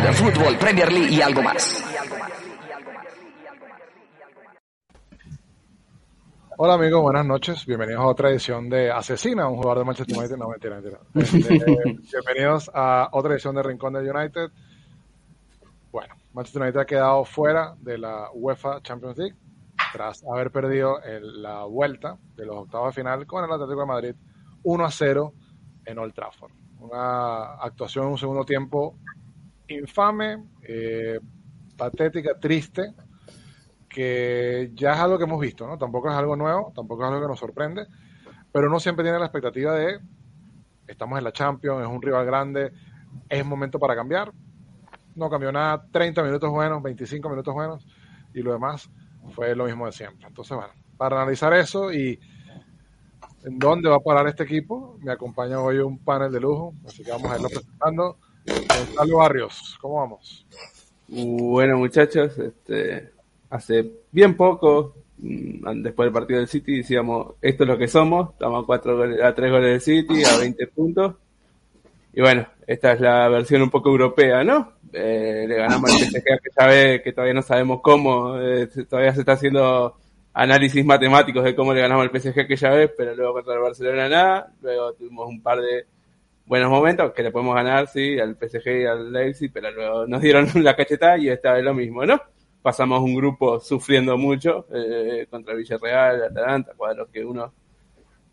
Del United, fútbol, Premier League y algo más. Hola amigos, buenas noches. Bienvenidos a otra edición de Asesina, un jugador de Manchester United. No, mentira, mentira. Este, bienvenidos a otra edición de Rincón del United. Bueno, Manchester United ha quedado fuera de la UEFA Champions League tras haber perdido en la vuelta de los octavos de final con el Atlético de Madrid 1 a 0 en Old Trafford. Una actuación en un segundo tiempo infame, eh, patética, triste, que ya es algo que hemos visto, ¿no? Tampoco es algo nuevo, tampoco es algo que nos sorprende, pero uno siempre tiene la expectativa de estamos en la Champions, es un rival grande, es momento para cambiar. No cambió nada, 30 minutos buenos, 25 minutos buenos y lo demás fue lo mismo de siempre. Entonces, bueno, para analizar eso y en dónde va a parar este equipo, me acompaña hoy un panel de lujo, así que vamos a irlo presentando. Gonzalo Barrios, ¿cómo vamos? Bueno, muchachos, este, hace bien poco, mm, después del partido del City, decíamos, esto es lo que somos, estamos a, cuatro goles, a tres goles del City, a 20 puntos. Y bueno, esta es la versión un poco europea, ¿no? Eh, le ganamos al PSG que ya ve que todavía no sabemos cómo, eh, todavía se está haciendo análisis matemáticos de cómo le ganamos al PSG que ya pero luego contra el Barcelona nada, luego tuvimos un par de buenos momentos que le podemos ganar, sí, al PSG y al Leipzig, pero luego nos dieron la cachetada y esta vez lo mismo, ¿no? Pasamos un grupo sufriendo mucho eh, contra Villarreal, Atalanta, cuadros que uno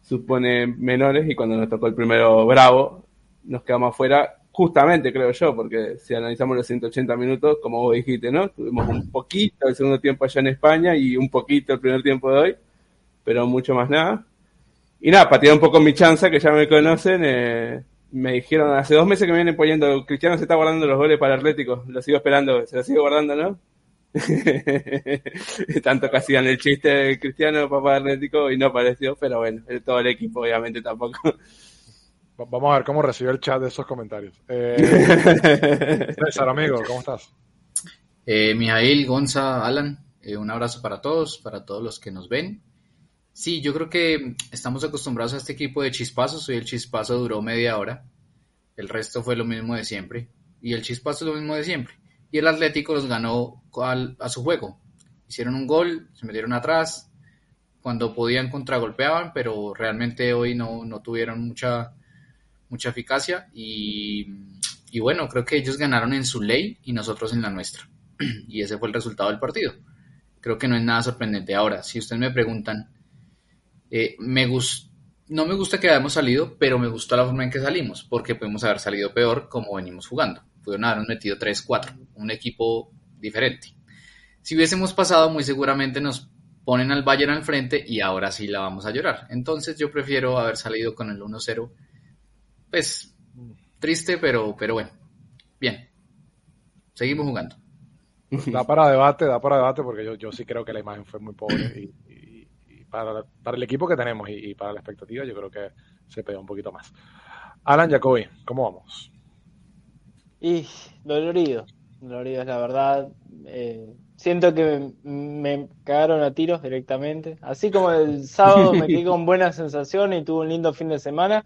supone menores y cuando nos tocó el primero bravo, nos quedamos afuera justamente creo yo, porque si analizamos los 180 minutos, como vos dijiste, ¿no? Tuvimos un poquito el segundo tiempo allá en España y un poquito el primer tiempo de hoy, pero mucho más nada. Y nada, para tirar un poco mi chanza, que ya me conocen, eh, me dijeron hace dos meses que me vienen poniendo, Cristiano se está guardando los goles para Atlético, lo sigo esperando, se lo sigo guardando, ¿no? Tanto que hacían el chiste de Cristiano, papá Atlético, y no apareció, pero bueno, todo el equipo obviamente tampoco. Vamos a ver cómo recibe el chat de esos comentarios. Eh, César, amigo, ¿cómo estás? Eh, Mijail, Gonza, Alan, eh, un abrazo para todos, para todos los que nos ven. Sí, yo creo que estamos acostumbrados a este equipo de chispazos. Hoy el chispazo duró media hora. El resto fue lo mismo de siempre. Y el chispazo es lo mismo de siempre. Y el Atlético los ganó al- a su juego. Hicieron un gol, se metieron atrás. Cuando podían contragolpeaban, pero realmente hoy no, no tuvieron mucha, mucha eficacia. Y, y bueno, creo que ellos ganaron en su ley y nosotros en la nuestra. Y ese fue el resultado del partido. Creo que no es nada sorprendente. Ahora, si ustedes me preguntan, eh, me gus- no me gusta que hayamos salido, pero me gustó la forma en que salimos, porque podemos haber salido peor como venimos jugando. Pudieron habernos metido 3-4, un equipo diferente. Si hubiésemos pasado, muy seguramente nos ponen al Bayern al frente y ahora sí la vamos a llorar. Entonces yo prefiero haber salido con el 1-0. Pues triste, pero, pero bueno. Bien. Seguimos jugando. Da para debate, da para debate, porque yo, yo sí creo que la imagen fue muy pobre. Para, para el equipo que tenemos y, y para la expectativa, yo creo que se pegó un poquito más. Alan Jacobi, ¿cómo vamos? Y dolorido, dolorido es la verdad. Eh, siento que me, me cagaron a tiros directamente. Así como el sábado me quedé con buena sensación y tuve un lindo fin de semana,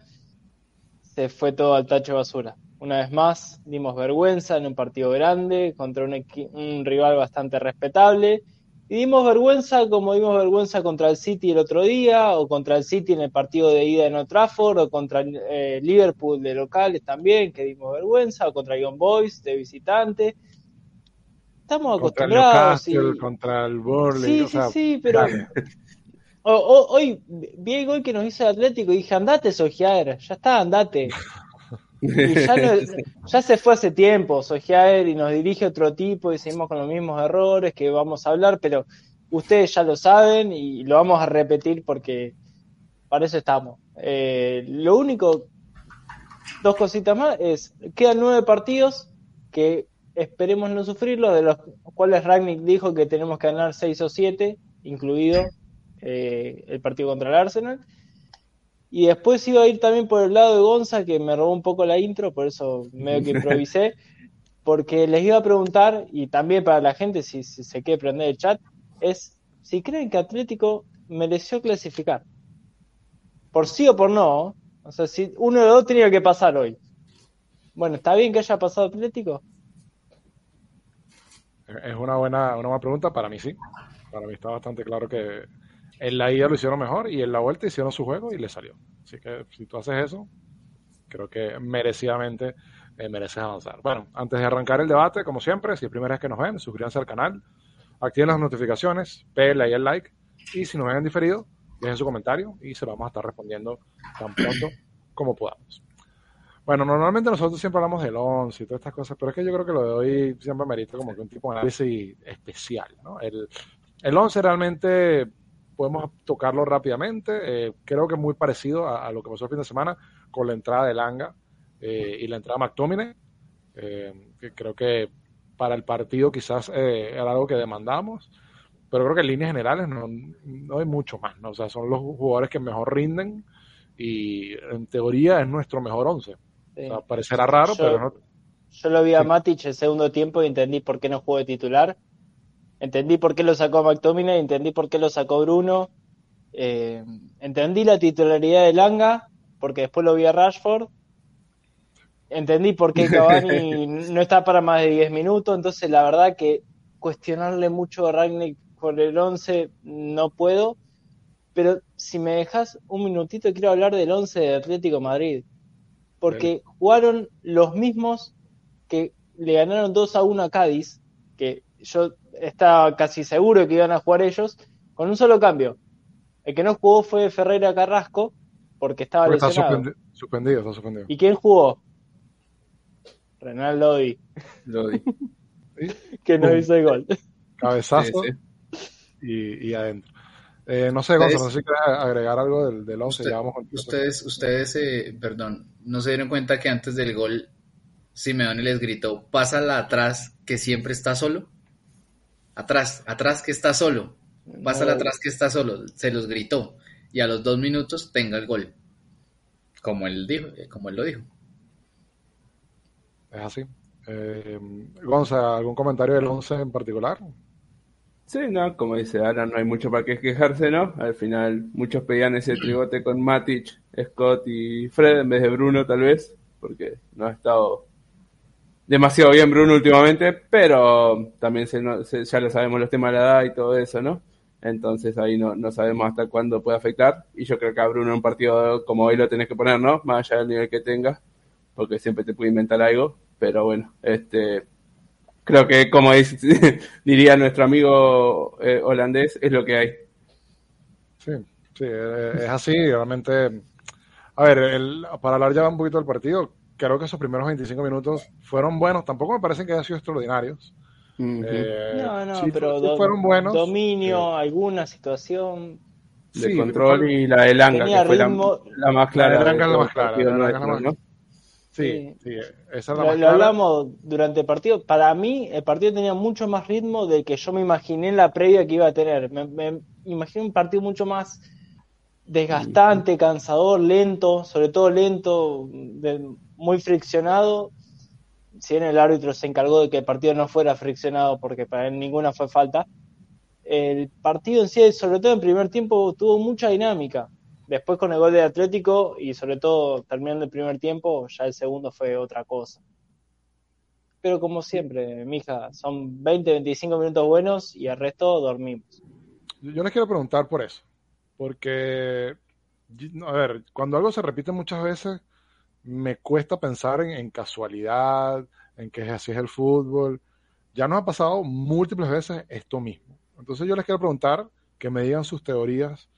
se fue todo al tacho de basura. Una vez más, dimos vergüenza en un partido grande contra un, un rival bastante respetable. Y dimos vergüenza como dimos vergüenza contra el City el otro día, o contra el City en el partido de ida en Old Trafford, o contra el eh, Liverpool de locales también, que dimos vergüenza, o contra Young Boys de visitante. estamos Contra el acostumbrados. y- Newcastle, contra el Burnley. Sí, o sea, sí, sí, pero o- o- hoy vi el gol que nos hizo el Atlético y dije, andate, Sojiaer, ya está, andate. Y ya, no- ya se fue hace tiempo, Sojiaer, y nos dirige otro tipo y seguimos con los mismos errores que vamos a hablar, pero ustedes ya lo saben y lo vamos a repetir porque para eso estamos. Eh, lo único, dos cositas más, es, quedan nueve partidos que esperemos no sufrirlos, de los cuales Ragnick dijo que tenemos que ganar seis o siete, incluido eh, el partido contra el Arsenal. Y después iba a ir también por el lado de Gonza, que me robó un poco la intro, por eso medio que improvisé, porque les iba a preguntar, y también para la gente, si, si se quiere prender el chat, es si creen que Atlético mereció clasificar. Por sí o por no. O sea, si uno de los dos tenía que pasar hoy. Bueno, ¿está bien que haya pasado Atlético? Es una buena, una buena pregunta. Para mí sí. Para mí está bastante claro que en la ida lo hicieron mejor y en la vuelta hicieron su juego y le salió. Así que si tú haces eso, creo que merecidamente eh, mereces avanzar. Bueno, antes de arrancar el debate, como siempre, si es primera vez que nos ven, suscríbanse al canal, activen las notificaciones, pégale ahí el like y si nos ven en diferido, dejen su comentario y se lo vamos a estar respondiendo tan pronto como podamos. Bueno, normalmente nosotros siempre hablamos del 11 y todas estas cosas, pero es que yo creo que lo de hoy siempre merita como que un tipo de análisis especial, ¿no? El, el 11 realmente podemos tocarlo rápidamente, eh, creo que es muy parecido a, a, lo que pasó el fin de semana con la entrada de Langa eh, y la entrada de McTominay, eh, que creo que para el partido quizás era algo que demandamos, pero creo que en líneas generales no, no hay mucho más, ¿no? O sea, son los jugadores que mejor rinden y en teoría es nuestro mejor 11. Sí. O sea, parecerá raro, Yo- pero no. Yo lo vi a Sí. Matic el segundo tiempo y entendí por qué no jugó de titular. Entendí por qué lo sacó McTominay, entendí por qué lo sacó Bruno. Eh, entendí la titularidad de Langa, porque después lo vi a Rashford. Entendí por qué Cavani no está para más de 10 minutos. Entonces, la verdad que cuestionarle mucho a Ragnick por el 11 no puedo. Pero si me dejas un minutito, quiero hablar del 11 de Atlético Madrid. Porque jugaron los mismos que le ganaron 2 a 1 a Cádiz, que yo estaba casi seguro que iban a jugar ellos, con un solo cambio. El que no jugó fue Ferreira Carrasco, porque estaba Porque está lesionado. suspendi- suspendido, está suspendido. ¿Y quién jugó? Renal Lodi, Lo di. que no hizo el gol. Cabezazo Sí, Y, y adentro. Eh, no sé, Gonzalo, no sé si quieres agregar algo del, del 11. Usted- ya vamos con- Ustedes, ustedes, eh, perdón, no se dieron cuenta que antes del gol Simeone les gritó, pásala atrás que siempre está solo. Atrás, atrás que está solo. Pásala No. atrás que está solo. Se los gritó. Y a los dos minutos tenga el gol. Como él dijo, eh, como él lo dijo. Es así. Eh, Gonza, ¿algún comentario del 11 en particular? Sí, no, como dice Alan, no hay mucho para qué quejarse, ¿no? Al final muchos pedían ese tribote con Matic, Scott y Fred en vez de Bruno tal vez, porque no ha estado demasiado bien Bruno últimamente, pero también se, se- ya lo sabemos los temas de la edad y todo eso, ¿no? Entonces ahí no, no sabemos hasta cuándo puede afectar y yo creo que a Bruno en un partido como hoy lo tenés que poner, ¿no? Más allá del nivel que tenga, porque siempre te puede inventar algo, pero bueno, este creo que como diría nuestro amigo eh, holandés, es lo que hay. Sí, sí, eh, es así. Realmente, a ver, el- para hablar ya un poquito del partido, creo que esos primeros 25 minutos fueron buenos. Tampoco me parecen que hayan sido extraordinarios. Eh, No, no, sí pero sí do- fueron buenos. dominio, alguna situación. de Sí, control y la de Langa, que fue la, ritmo. la más clara. La de Langa de es la más clara, la de la más- ¿no? Sí, sí, esa es la Lo, más lo clara. hablamos durante el partido. Para mí, el partido tenía mucho más ritmo del que yo me imaginé en la previa que iba a tener. Me, me imaginé un partido mucho más desgastante, cansador, lento, sobre todo lento, muy friccionado. Si bien el árbitro se encargó de que el partido no fuera friccionado, porque para él ninguna fue falta, el partido en sí, sobre todo en primer tiempo, tuvo mucha dinámica. Después con el gol de Atlético y sobre todo terminando el primer tiempo, ya el segundo fue otra cosa. Pero como siempre, mija, son 20, 25 minutos buenos y el resto dormimos. Yo yo les quiero preguntar por eso, porque, a ver, cuando algo se repite muchas veces, me cuesta pensar en, casualidad, en que así es el fútbol, ya nos ha pasado múltiples veces esto mismo. Entonces yo les quiero preguntar que me digan sus teorías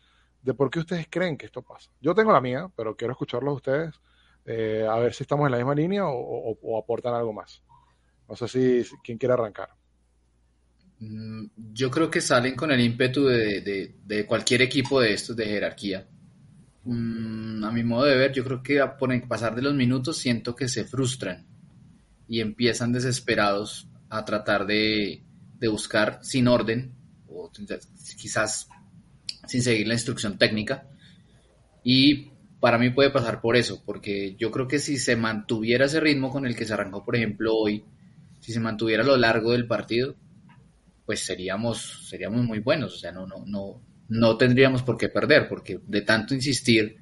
de por qué ustedes creen que esto pasa. Yo tengo la mía, pero quiero escucharlos ustedes, eh, a ver si estamos en la misma línea o aportan algo más. No sé si, si- quién quiere arrancar. Mm, Yo creo que salen con el ímpetu de, de- de cualquier equipo de estos de jerarquía. Mm, a mi modo de ver, yo creo que por el pasar de los minutos siento que se frustran y empiezan desesperados a tratar de, de buscar sin orden o quizás sin seguir la instrucción técnica. Y para mí puede pasar por eso, porque yo creo que si se mantuviera ese ritmo con el que se arrancó, por ejemplo, hoy, si se mantuviera a lo largo del partido, pues seríamos, seríamos muy buenos, o sea, no, no, no, no tendríamos por qué perder, porque de tanto insistir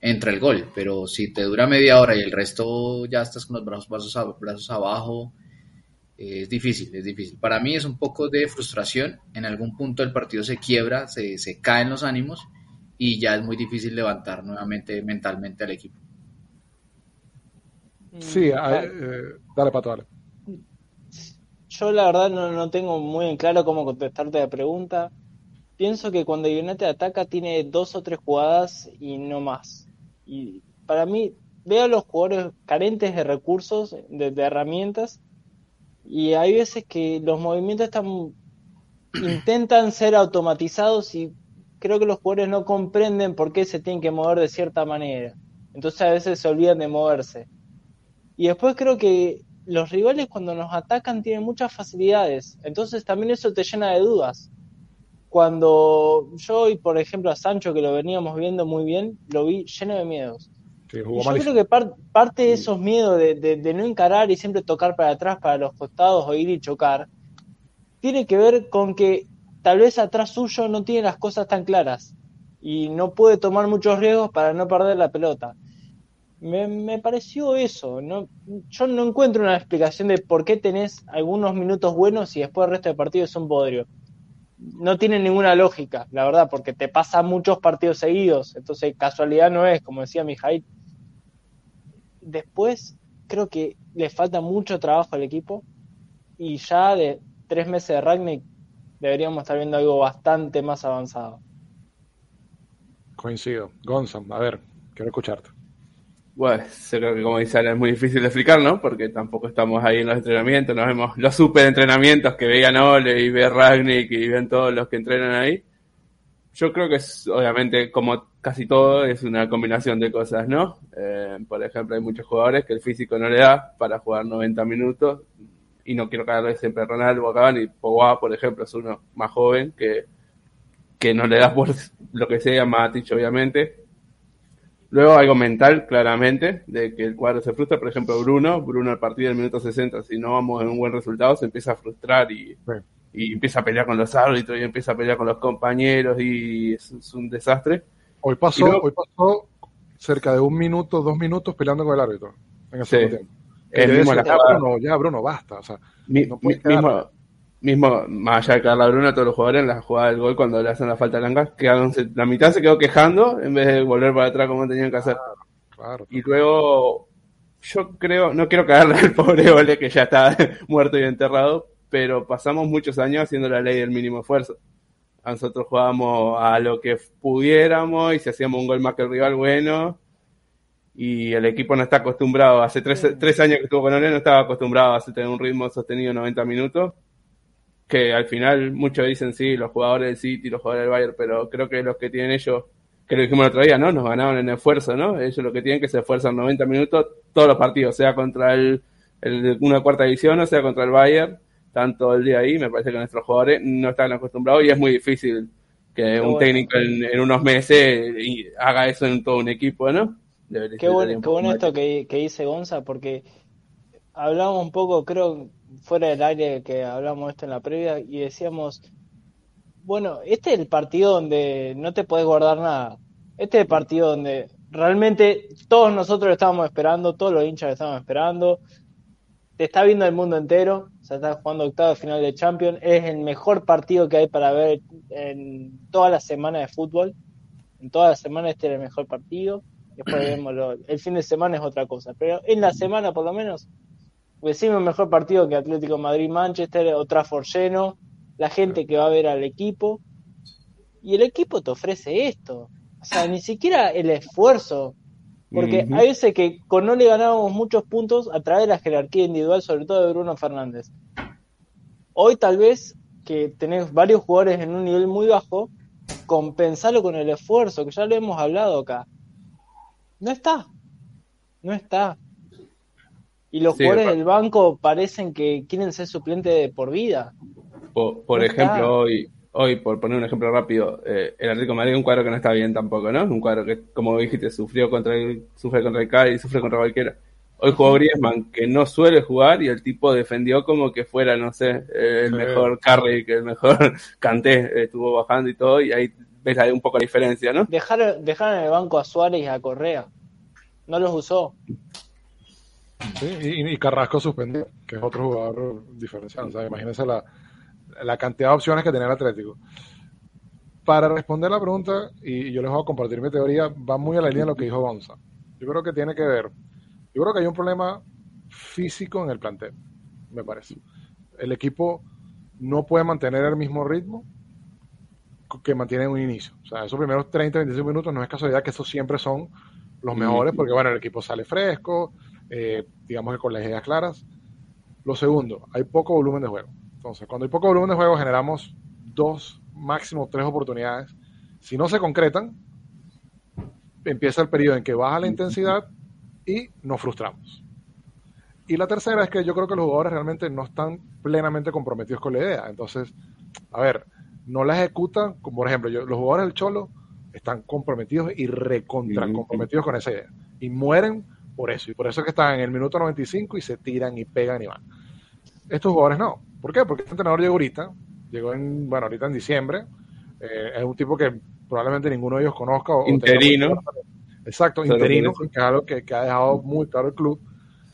entra el gol, pero si te dura media hora y el resto ya estás con los brazos, brazos, brazos abajo, eh, es difícil, es difícil. Para mí es un poco de frustración, en algún punto el partido se quiebra, se, se caen los ánimos y ya es muy difícil levantar nuevamente mentalmente al equipo. Sí, Mm, a- claro. eh, dale, Pato, dale. Yo la verdad no, no tengo muy en claro cómo contestarte la pregunta. Pienso que cuando United ataca tiene dos o tres jugadas y no más. Y para mí veo a los jugadores carentes de recursos, de, de herramientas, y hay veces que los movimientos están intentan ser automatizados y creo que los jugadores no comprenden por qué se tienen que mover de cierta manera. Entonces a veces se olvidan de moverse. Y después creo que los rivales cuando nos atacan tienen muchas facilidades. Entonces también eso te llena de dudas. Cuando yo y por ejemplo a Sancho, que lo veníamos viendo muy bien, lo vi lleno de miedos. Sí, yo creo que par- parte de esos miedos de, de- de no encarar y siempre tocar para atrás, para los costados o ir y chocar, tiene que ver con que tal vez atrás suyo no tiene las cosas tan claras y no puede tomar muchos riesgos para no perder la pelota. Me, pareció eso. No, yo no encuentro una explicación de por qué tenés algunos minutos buenos y después el resto del partido es un bodrio. No tiene ninguna lógica, la verdad, porque te pasa muchos partidos seguidos. Entonces, casualidad no es, como decía Mijail. Después, creo que le falta mucho trabajo al equipo y ya de tres meses de Ragnick deberíamos estar viendo algo bastante más avanzado. Coincido. Gonzalo, a ver, quiero escucharte. Bueno, que como dice Alan, es muy difícil de explicar, ¿no? Porque tampoco estamos ahí en los entrenamientos, nos vemos los super entrenamientos que veían Ole y ve Ragnick y ven todos los que entrenan ahí. Yo creo que es, obviamente, como casi todo, es una combinación de cosas, ¿no? Eh, por ejemplo, hay muchos jugadores que el físico no le da para jugar 90 minutos, y no quiero caerle siempre Ronaldo o Cavani, Pogba, por ejemplo, es uno más joven que, que no le da por lo que sea, Matic, obviamente. Luego algo mental, claramente, de que el cuadro se frustra. Por ejemplo, Bruno, Bruno al partido del minuto 60, si no vamos en un buen resultado, se empieza a frustrar y, y empieza a pelear con los árbitros y empieza a pelear con los compañeros y es, es un desastre. Hoy pasó, luego- hoy pasó cerca de un minuto, dos minutos peleando con el árbitro en el Sí. segundo tiempo. Mismo la ya. Bruno, ya, Bruno, basta. O sea, Mi- no mismo, mismo, más allá de Carla Bruno, todos los jugadores en la jugada del gol, cuando le hacen la falta blanca, quedaron, se- la mitad se quedó quejando en vez de volver para atrás como tenían que hacer. Claro. Y luego, yo creo, no quiero cagarle al pobre Ole que ya está muerto y enterrado, pero pasamos muchos años haciendo la ley del mínimo esfuerzo. Nosotros jugábamos a lo que pudiéramos y si hacíamos un gol más que el rival, bueno. Y el equipo no está acostumbrado, hace tres, tres años que estuvo con Ole, no estaba acostumbrado a tener un ritmo sostenido 90 minutos. Que al final muchos dicen sí, los jugadores del City, los jugadores del Bayern, pero creo que los que tienen ellos que lo dijimos el otro día, ¿no? Nos ganaron en esfuerzo, ¿no? Ellos lo que tienen que se esfuerzan 90 minutos todos los partidos, sea contra el, el una cuarta división o sea contra el Bayern, tanto el día ahí, me parece que nuestros jugadores no están acostumbrados y es muy difícil que un bueno. técnico en, en unos meses y haga eso en todo un equipo, ¿no? Debería Qué bueno, qué esto que, que dice Gonza, porque hablábamos un poco, creo, fuera del aire que hablamos esto en la previa, y decíamos, bueno, este es el partido donde no te podés guardar nada. Este es el partido donde realmente todos nosotros lo estábamos esperando, todos los hinchas lo estábamos esperando. Te está viendo el mundo entero, o sea, estás jugando octavo final de Champions, es el mejor partido que hay para ver en toda la semana de fútbol. En toda la semana este era el mejor partido. Después vemos el fin de semana es otra cosa, pero en la semana por lo menos Decime un mejor partido que Atlético Madrid-Manchester, o Trafford lleno, la gente que va a ver al equipo. Y el equipo te ofrece esto. O sea, ni siquiera el esfuerzo. Porque Ujú. hay veces que con no le ganábamos muchos puntos a través de la jerarquía individual, sobre todo de Bruno Fernández. Hoy tal vez que tenés varios jugadores en un nivel muy bajo, compensarlo con el esfuerzo, que ya lo hemos hablado acá. No está. No está. Y los Sí, jugadores del banco parecen que quieren ser suplentes de por vida. Por, por No ejemplo, está. hoy, hoy, por poner un ejemplo rápido, eh, el Atlético de Madrid es un cuadro que no está bien tampoco, ¿no? Un cuadro que, como dijiste, sufrió contra el, sufre contra el Cali, sufre contra cualquiera. Hoy jugó Griezmann, que no suele jugar, y el tipo defendió como que fuera, no sé, eh, el Sí. mejor Carry, que el mejor Canté, estuvo bajando y todo, y ahí ves ahí un poco la diferencia, ¿no? Dejaron, dejaron en el banco a Suárez y a Correa. No los usó. Sí, y, y Carrasco suspendido, que es otro jugador diferencial. O sea, imagínense la, la cantidad de opciones que tenía el Atlético. Para responder la pregunta, y yo les voy a compartir mi teoría, va muy a la línea de lo que dijo Gonza. Yo creo que tiene que ver, yo creo que hay un problema físico en el plantel, me parece. El equipo no puede mantener el mismo ritmo que mantiene en un inicio. O sea, esos primeros 30, 25 minutos no es casualidad que esos siempre son los mejores, porque bueno, el equipo sale fresco, eh, digamos que con las ideas claras. Lo segundo, hay poco volumen de juego. Entonces, cuando hay poco volumen de juego, generamos dos, máximo tres oportunidades. Si no se concretan, empieza el periodo en que baja la intensidad y nos frustramos. Y la tercera es que yo creo que los jugadores realmente no están plenamente comprometidos con la idea. Entonces, a ver, no la ejecutan, como por ejemplo, yo- los jugadores del Cholo están comprometidos y recontra comprometidos con esa idea. Y mueren por eso. Y por eso es que están en el minuto 95 y se tiran y pegan y van. Estos jugadores no. ¿Por qué? Porque este entrenador llegó ahorita, llegó en, bueno, ahorita en diciembre. Eh, es un tipo que probablemente ninguno de ellos conozca. O, o Interino. claro. Exacto, interino, que es algo que, que ha dejado muy claro el club.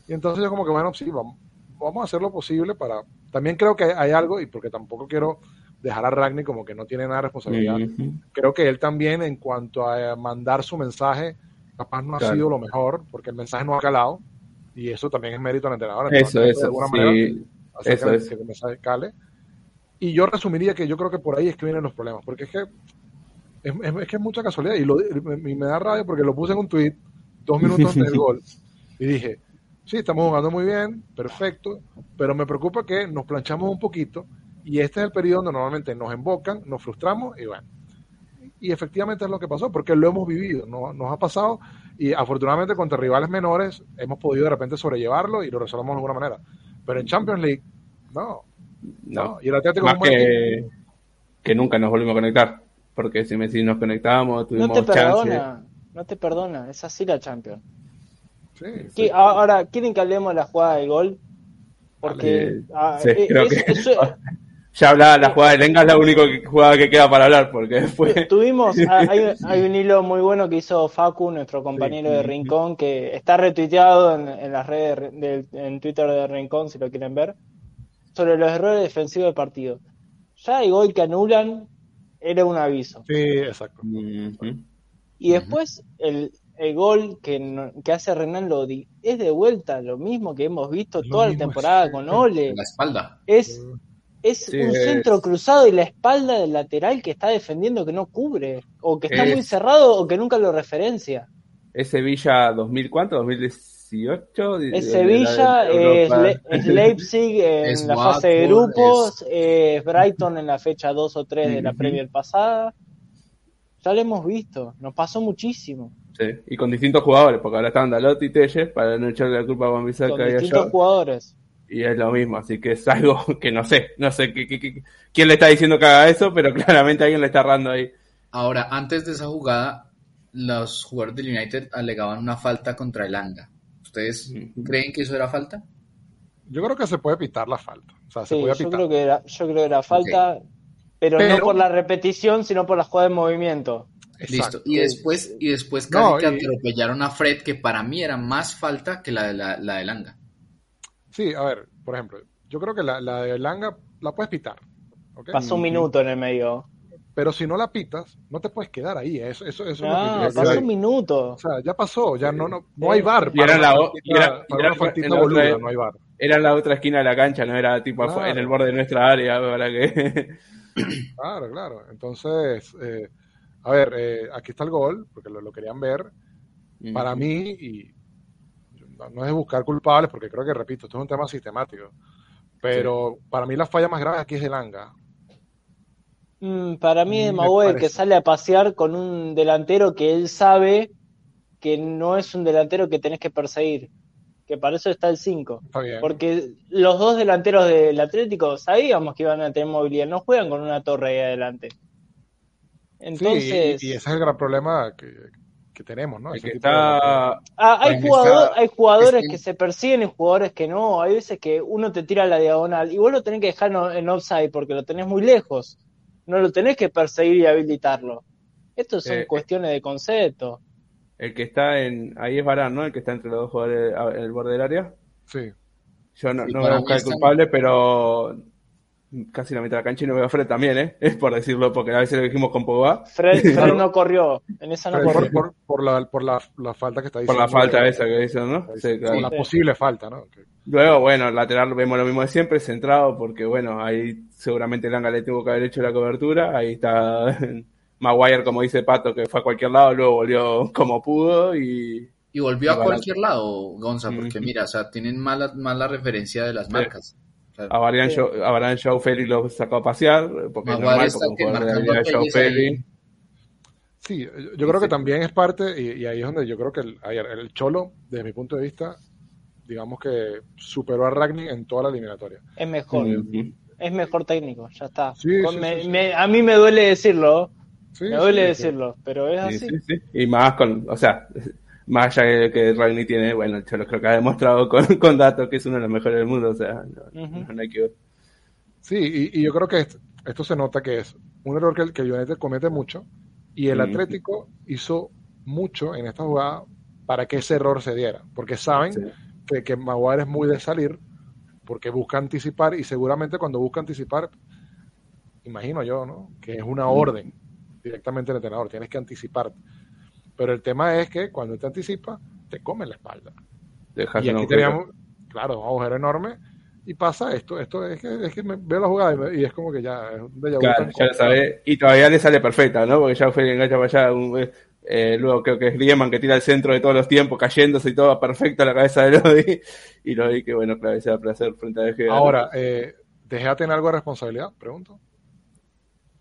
Y entonces yo como que, bueno, sí, vamos, vamos a hacer lo posible para... También creo que hay algo, y porque tampoco quiero dejar a Ragni como que no tiene nada de responsabilidad, Ujú. creo que él también en cuanto a eh, mandar su mensaje, capaz no ha sido lo mejor, porque el mensaje no ha calado, y eso también es mérito del entrenador. Eso, de eso, alguna manera, sí. hacer eso que, es. que el mensaje cale. Y yo resumiría que yo creo que por ahí es que vienen los problemas, porque es que es, es- es que es mucha casualidad, y, lo, y me da rabia porque lo puse en un tweet dos minutos antes del gol, y dije, sí, estamos jugando muy bien, perfecto, pero me preocupa que nos planchamos un poquito, y este es el periodo donde normalmente nos embocan, nos frustramos, y bueno. Y efectivamente es lo que pasó, porque lo hemos vivido, no- nos ha pasado, y afortunadamente contra rivales menores hemos podido de repente sobrellevarlo y lo resolvemos de alguna manera. Pero en Champions League, no, No. no. Y el Atlético Más es un buen que, que nunca nos volvimos a conectar. Porque si, me, si nos conectábamos, No tuvimos te chance. perdona. No te perdona. Es así la Champions. Sí, ¿Qué- Ahora, ¿quieren que hablemos de la jugada del gol? Porque ah, sí, eh, creo es- que- eso- Ya hablaba la jugada de Lenga, es la única jugada que queda para hablar. Porque después. tuvimos, ah, hay, hay un hilo muy bueno que hizo Facu, nuestro compañero de Rincón, que está retuiteado en, en las redes, de- en Twitter de Rincón, si lo quieren ver, sobre los errores defensivos del partido. Ya el gol que anulan era un aviso. sí, exacto. Y después el, el gol que, que hace Renan Lodi es de vuelta lo mismo que hemos visto Lo toda la temporada con Ole. En la espalda. Es, es Sí, un es- centro cruzado y la espalda del lateral que está defendiendo que no cubre, o que está Es- muy cerrado o que nunca lo referencia. ¿Es Sevilla 2000 cuánto? ¿2018? Es Sevilla, es, Europa. Le- es Leipzig en Es la fase de grupos, es Brighton en la fecha 2 o 3 de la. Premier pasada. Ya lo hemos visto, nos pasó muchísimo. Sí, y con distintos jugadores, porque ahora están Dalot y Telles, para no echarle la culpa a Con Bambisaka y a distintos jugadores. Y es lo mismo, así que es algo que no sé, no sé qué, qué- qué- quién le está diciendo que haga eso, pero claramente alguien le está errando ahí. Ahora, antes de esa jugada, los jugadores del United alegaban una falta contra el Anga. ¿Ustedes creen que eso era falta? Yo creo que se puede pitar la falta. O sea, se Sí, puede yo creo que era, yo creo que era falta, pero, Pero- no por la repetición, sino por la jugada de movimiento. Exacto. Listo. Y después, y después casi No, que y- atropellaron a Fred, que para mí era más falta que la de la, la del Anga. Sí, a ver, por ejemplo, yo creo que la, la de Langa la puedes pitar. ¿ok? Pasó un minuto en el medio. Pero si no la pitas, no te puedes quedar ahí. Eso, eso, eso es lo que pasó un minuto. O sea, ya pasó, ya no, no, no hay bar. Y era la era- la otra- no hay bar. era en la otra esquina de la cancha, no era tipo Claro. en el borde de nuestra área, para que... Claro, claro. Entonces, eh, a ver, eh, aquí está el gol, porque lo, lo querían ver. Para mí, y no, no es de buscar culpables, porque creo que, repito, esto es un tema sistemático. Pero para mí la falla más grave aquí es de Langa. Mm, para mí es Maguire que sale a pasear con un delantero que él sabe que no es un delantero que tenés que perseguir, que para eso está el 5. Está bien. Porque los dos delanteros del Atlético sabíamos que iban a tener movilidad, no juegan con una torre ahí adelante. Sí, Entonces, y, y ese es el gran problema que, que tenemos, ¿no? El Ese que tipo de delantero. está... ah, hay, jugador- hay jugadores es que- se persiguen y jugadores que no. Hay veces que uno te tira a la diagonal y vos lo tenés que dejar en- en offside porque lo tenés muy lejos. No lo tenés que perseguir y habilitarlo. Esto son Eh, cuestiones de concepto. El que está en... Ahí es Varane, ¿no? El que está entre los dos jugadores a- en el borde del área. Sí. Yo no, Sí, no para voy a buscar el culpable, pero casi la mitad de la cancha y no veo a Fred también, ¿eh? Es por decirlo, porque a veces lo dijimos con Pogba, Fred, Fred no corrió. En esa no Por, corrió. por, por la, por la, la falta que está por diciendo. la falta de- esa que dicen, ¿no? Sí, claro. Por la posible falta, ¿no? Que- Luego, bueno, lateral vemos lo mismo de siempre, centrado, porque bueno, ahí seguramente Langa le tuvo que haber hecho la cobertura, ahí está Maguire, como dice Pato, que fue a cualquier lado, luego volvió como pudo y Y volvió a cualquier lado, Gonza, porque mira, o sea, tienen mala, mala referencia de las marcas. Sea, a Varian Sí. Lo sacó a pasear, porque es normal, porque un jugador de. Félix. Sí, yo, yo creo que también es parte, y, y ahí es donde yo creo que el, ayer, el Cholo, desde mi punto de vista, digamos que superó a Ragni en toda la eliminatoria. Es mejor. Es mejor técnico, ya está. Sí, Con- sí, me- sí, sí. me- a mí me duele decirlo. Sí, me duele sí, decirlo, pero es Sí, así. sí, sí. Y más con, o sea, más allá de que Ragni tiene, bueno, el Cholo creo que ha demostrado con, con datos que es uno de los mejores del mundo, o sea, no, Ujú. no hay que Sí, y, y yo creo que esto, esto se nota que es un error que el, que United comete mucho, y el Ujú. Atlético hizo mucho en esta jugada para que ese error se diera, porque saben Sí. que, que Maguire es muy de salir, porque busca anticipar, y seguramente cuando busca anticipar, imagino yo, ¿no? Que es una orden directamente del entrenador, tienes que anticiparte. Pero el tema es que cuando te anticipa, te come la espalda. dejas Y aquí teníamos, claro, un agujero enorme, y pasa esto, esto es que, es que me veo la jugada y, me- y es como que ya es un déjà vu Claro, ya sabés. Y todavía le sale perfecta, ¿no? Porque ya fue engancha para allá. un- eh, luego creo que es Riemann que tira el centro de todos los tiempos, cayéndose y todo perfecto a la cabeza de Lodi. Y Lodi que, bueno, claro, ese placer frente a ¿no? Ahora, eh, ¿De Gea tiene algo de responsabilidad? Pregunto.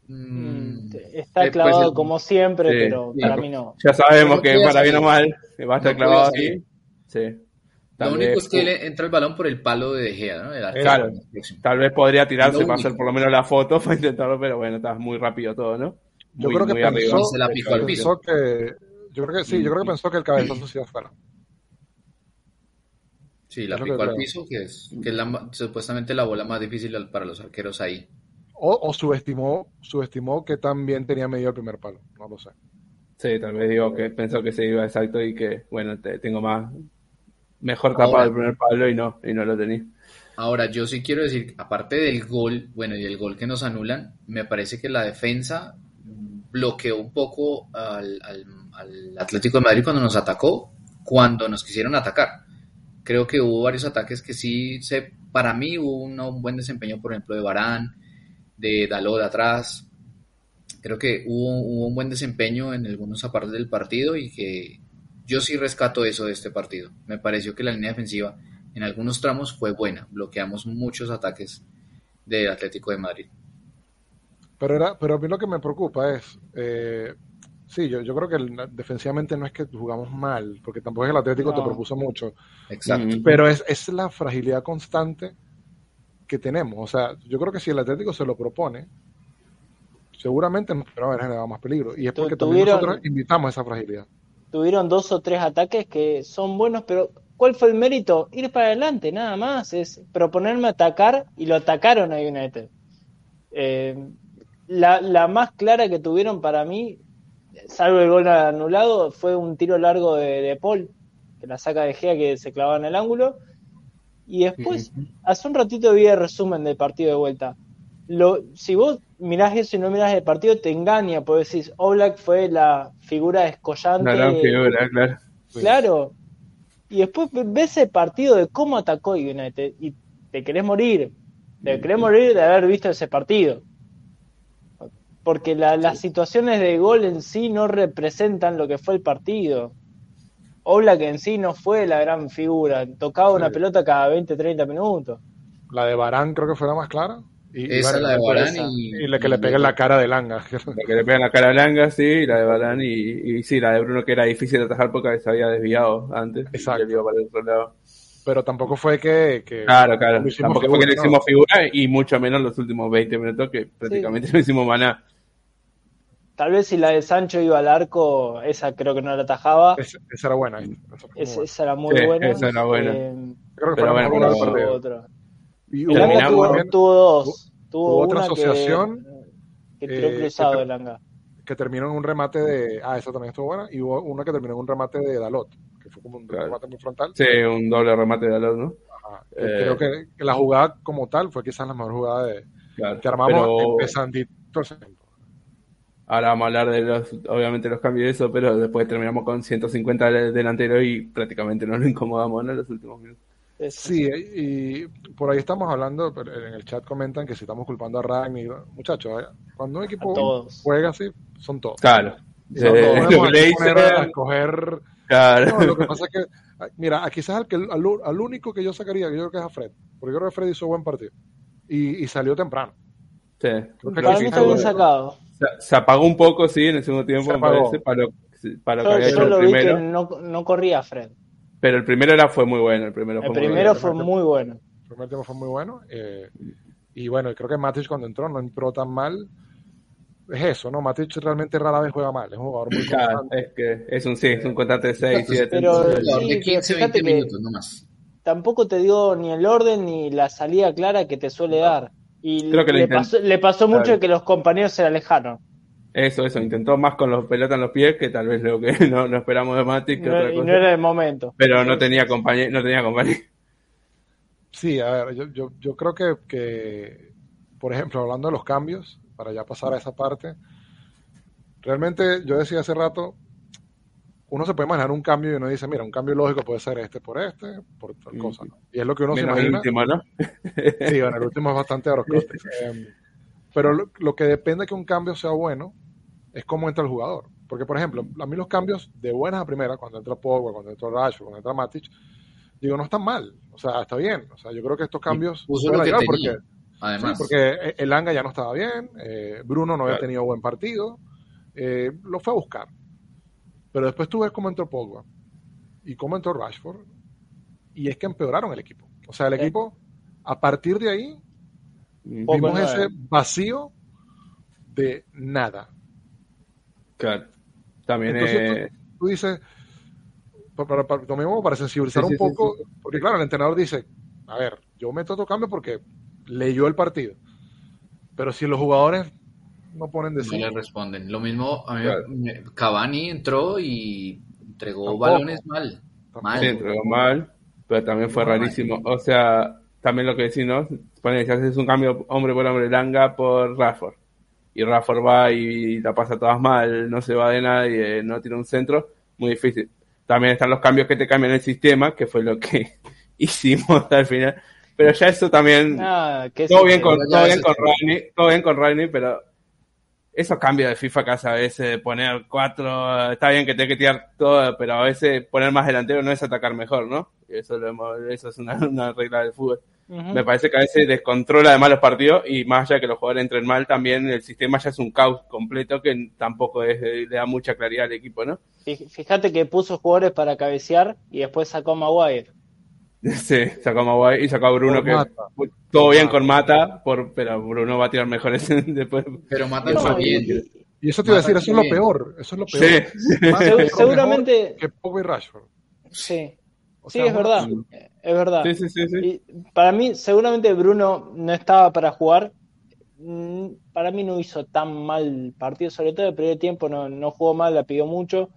Mm, Está eh, pues, clavado el- como siempre, Sí, pero sí. para mí no. Ya sabemos que para bien o mal va a estar No clavado ahí. Sí. Lo único vez, es que le entra el balón por el palo de De Gea, ¿no? El arquero. Claro. Tal vez podría tirarse para hacer por lo menos la foto para intentarlo, pero bueno, está muy rápido todo, ¿no? Yo creo que pensó, arriba. Se la picó al pensó que, yo creo que sí, yo creo que pensó que el cabezazo sí iba fuera. Sí, la picó al piso, que es, que es la supuestamente la bola más difícil para los arqueros ahí. O, o subestimó, subestimó que también tenía medio el primer palo. No lo sé. Sí, tal vez digo que pensó que se iba exacto y que, bueno, te- tengo más, mejor Ahora. tapado el primer palo y no, y no lo tenía. Ahora, yo sí quiero decir, aparte del gol, bueno, y el gol que nos anulan, me parece que la defensa bloqueó un poco al, al- al Atlético de Madrid cuando nos atacó, cuando nos quisieron atacar. Creo que hubo varios ataques que sí, se, para mí hubo un, un buen desempeño, por ejemplo, de Barán, de Dalot de atrás. Creo que hubo, hubo un buen desempeño en algunos apartes del partido y que yo sí rescato eso de este partido. Me pareció que la línea defensiva en algunos tramos fue buena. Bloqueamos muchos ataques del Atlético de Madrid. Pero, era, pero a mí lo que me preocupa es, eh, sí, yo, yo creo que el- defensivamente no es que jugamos mal, porque tampoco es que el Atlético te propuso mucho, Exacto. Mm. pero es, es la fragilidad constante que tenemos. O sea, yo creo que si el Atlético se lo propone, seguramente nos va a haber generado más peligro. Y es porque también nosotros invitamos esa fragilidad. Tuvieron dos o tres ataques que son buenos, pero ¿cuál fue el mérito? Ir para adelante, nada más. Es proponerme atacar y lo atacaron a United. Eh, la, la más clara que tuvieron para mí, salvo el gol anulado, fue un tiro largo de, de Paul, que la saca de Gea que se clavaba en el ángulo. Y después, hace un ratito vi el resumen del partido de vuelta. Lo, si vos mirás eso y no mirás el partido, te engaña, porque decís, Oblak fue la figura descollante. Gran figura, claro. Sí. Claro, y después ves el partido de cómo atacó United y te querés morir. Te querés morir de haber visto ese partido. Porque la- las situaciones de gol en sí no representan lo que fue el partido. Oblak en sí no fue la gran figura. Tocaba una Sí. pelota cada 20, 30 minutos. La de Barán creo que fue la más clara. Y, y Esa, bueno, la de esa. y, y la que le pega en la cara de Langa. La que le pega en la cara a Langa, sí, y la de Barán, y, y sí, la de Bruno que era difícil de atajar porque se había desviado antes. Exacto. Y le iba para el otro lado. Pero tampoco fue que. que Claro, claro. Tampoco fue que le hicimos figura y mucho menos los últimos 20 minutos que prácticamente no hicimos maná. Tal vez si la de Sancho iba al arco, esa creo que no la atajaba. ¿no? Esa, era buena. esa fue muy Es- buena. esa era muy Sí, buena. esa era buena. Eh, Creo que pero fue la bueno, partido. otra. Y El terminamos tuvo, también tuvo dos. Tuvo hubo otra una asociación, que, que tiró eh, cruzado que- el Langa. que terminó en un remate de. Ah, esa también estuvo buena. Y hubo una que terminó en un remate de Dalot, que fue como un Claro. remate muy frontal. Sí, un doble remate de Alonso, ¿no? Ajá. Eh. Creo que, que la jugada como tal fue quizás la mejor jugada de, Claro. que armamos Pero segundo. Ahora vamos a hablar de los, obviamente los cambios de eso, pero después terminamos con 150 del- delantero y prácticamente no lo incomodamos ¿no? en los últimos minutos. Sí, y por ahí estamos hablando, pero en el chat comentan que si estamos culpando a Ragni, muchachos, eh, cuando un equipo juega así, son todos. Claro. Son Eh, todos. lo que poner a escoger. claro. No, lo que pasa es que, mira, a quizás al, que, al, al único que yo sacaría, que yo creo que es a Fred, porque yo creo que Fred hizo buen partido y, y salió temprano. Sí. Creo que está bien sacado. Se, se apagó un poco, sí, en el segundo tiempo, Se me parece, para lo, para lo que Yo, había yo hecho el lo vi que primero. no, no corría Fred. Pero el primero era, fue muy bueno. El primero fue El muy primero bueno. fue muy bueno. El primer tiempo fue muy bueno. eh, y bueno, creo que Matic cuando entró no entró tan mal. Es eso, ¿no? Matic realmente rara vez juega mal. Es un jugador muy Claro, es que es un sí, es un constante de 6, 7. Pero- sí, de pero 15, fíjate 20 que- minutos nomás. Tampoco te dio ni el orden ni la salida clara que te suele dar. Y Creo que le, pasó, le pasó mucho Claro. que los compañeros se alejaron. Eso, eso. Intentó más con los pelotas en los pies que tal vez lo que no, no esperamos de Matic que No- otra y cosa. no era el momento. Pero no tenía compañía, no tenía compañía. Sí, a ver, yo, yo, yo creo que, que, por ejemplo, hablando de los cambios, para ya pasar a esa parte, realmente yo decía hace rato, uno se puede imaginar un cambio y uno dice, mira, un cambio lógico puede ser este por este, por tal Mm. cosa. ¿no? Y es lo que uno Menos se el imagina. último, ¿no? Sí, bueno, el último es bastante arrocrote. Eh, pero lo, lo que depende de que un cambio sea bueno es cómo entra el jugador. Porque, por ejemplo, a mí los cambios de buenas a primeras, cuando entra Pogba, cuando entra Rashford, cuando entra Matic, digo, no están mal. O sea, está bien. O sea, yo creo que estos cambios puso pueden lo que ayudar tenía. porque, Además, sí, porque el Anga ya no estaba bien, eh, Bruno no había tenido buen partido, eh, lo fue a buscar. Pero después tú ves cómo entró Pogba y cómo entró Rashford, y es que empeoraron el equipo. O sea, el Sí. equipo, a partir de ahí, vimos ese vacío de nada. Claro. También Entonces, eh, Tú dices, pa- para, para, para sensibilizar sí, un sí, poco, porque claro, el entrenador dice, a ver, yo meto otro cambio porque leyó el partido. Pero si los jugadores no ponen de no sí, le responden. Lo mismo, a mí Claro. Cavani entró y entregó Tampoco. balones mal. Tampoco. Mal. sí, entregó mal, pero también fue mal. rarísimo. O sea, también lo que decís, ¿no? Pone, si haces un cambio hombre por hombre, Langa por Rafford. Y Rafford va y la pasa todas mal, no se va de nadie, no tiene un centro, muy difícil. También están los cambios que te cambian el sistema, que fue lo que hicimos al final. Pero ya eso también, que todo sí, bien con, todo bien con. Rani, todo bien con Rani, pero esos cambios de FIFA que hace a veces de poner cuatro, está bien que te que tirar todo, pero a veces poner más delantero no es atacar mejor, ¿no? Y Eso, lo hemos- eso es una, una regla del fútbol. Me parece que a veces descontrola además los partidos y más allá de que los jugadores entren mal, también el sistema ya es un caos completo que tampoco es- le da mucha claridad al equipo, ¿no? Fí- Fíjate que puso jugadores para cabecear y después sacó a Maguire. Sí, sacó a Maguire y sacó a Bruno Por que Mata. todo bien con Mata, por, pero Bruno va a tirar mejores después. Pero matan No, también. y- Y eso te iba a decir, Mata eso es lo bien. peor. Eso es lo peor. Seguramente- Que Pogba y Rashford. sí, O sí, es verdad. Es verdad. sí, sí, sí, sí. Y para mí, seguramente Bruno no estaba para jugar. Mm, Para mí no hizo tan mal partido, sobre todo el primer tiempo no, no jugó mal, la pidió mucho.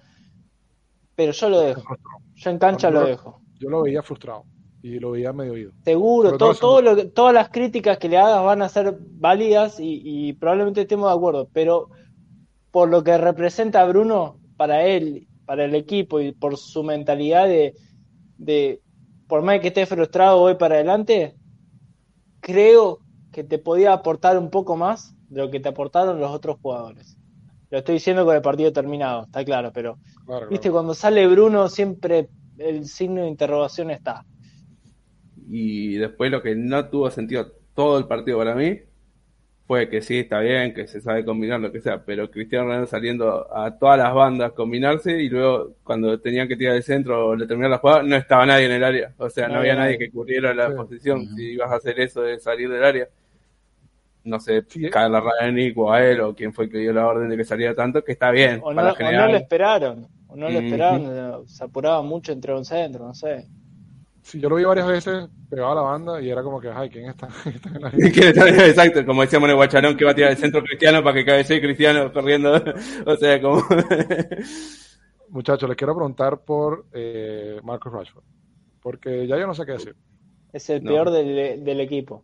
Pero yo lo dejo. Yo en cancha lo dejo. Yo lo veía frustrado y lo veía medio oído. Seguro, todo, lo todas las críticas que le hagas van a ser válidas y, y probablemente estemos de acuerdo, pero por lo que representa Bruno para él, para el equipo y por su mentalidad de, de, por más que esté frustrado voy para adelante, creo que te podía aportar un poco más de lo que te aportaron los otros jugadores. Lo estoy diciendo con el partido terminado, está claro, pero Claro, viste, claro. cuando sale Bruno siempre el signo de interrogación está. Y después lo que no tuvo sentido todo el partido para mí fue que sí, está bien, que se sabe combinar lo que sea, pero Cristiano Ronaldo saliendo a todas las bandas combinarse y luego cuando tenían que tirar el centro o le terminar la jugada, no estaba nadie en el área. O sea, no, No había nadie que cubriera la Sí. posición. Si ibas a hacer eso de salir del área, no sé, Sí. caerle a Ranick o a él o quién fue el que dio la orden de que saliera tanto, que está bien. O no, para o no generar lo esperaron, no lo Ujú. esperaron, se apuraba mucho entre un centro, no sé. Sí, yo lo vi varias veces pegado a la banda y era como que, ay, ¿quién está? ¿Quién está en la Exacto, como decíamos en el Guacharón que va a tirar el centro cristiano para que cabecee Cristiano corriendo. O sea, como. Muchachos, les quiero preguntar por eh, Marcus Rashford. Porque ya yo no sé qué decir. Es el No. peor del, del equipo.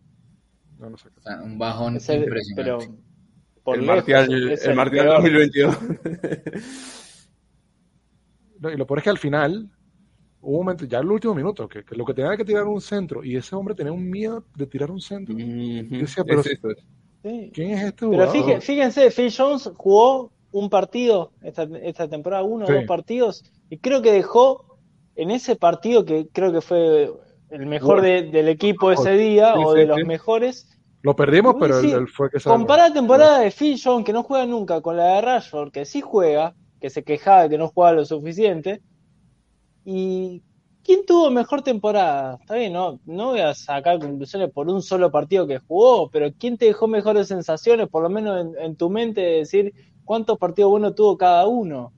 Yo no sé qué O sea, un bajón Es el- impresionante. pero por el lejos, Martial, es el Martial peor. 2022. Y lo peor es que al final, hubo un momento, ya en el último minuto, que, que lo que tenía era que tirar un centro y ese hombre tenía un miedo de tirar un centro. Ujú. decía, pero- Es eso. Sí. ¿Quién es este Pero fíjense, fíjense, Phil Jones jugó un partido esta, esta temporada, uno o Sí. dos partidos, y creo que dejó en ese partido que creo que fue el mejor de- del equipo ese día, Sí, o sí, de los mejores. Lo perdimos, pero él, sí. él fue que salvó. Compara la temporada de Phil Jones, que no juega nunca, con la de Rashford, que sí juega, que se quejaba de que no jugaba lo suficiente. ¿Y quién tuvo mejor temporada? Está bien, no, no voy a sacar conclusiones por un solo partido que jugó, pero ¿quién te dejó mejores sensaciones, por lo menos en, en tu mente, de decir cuántos partidos buenos tuvo cada uno?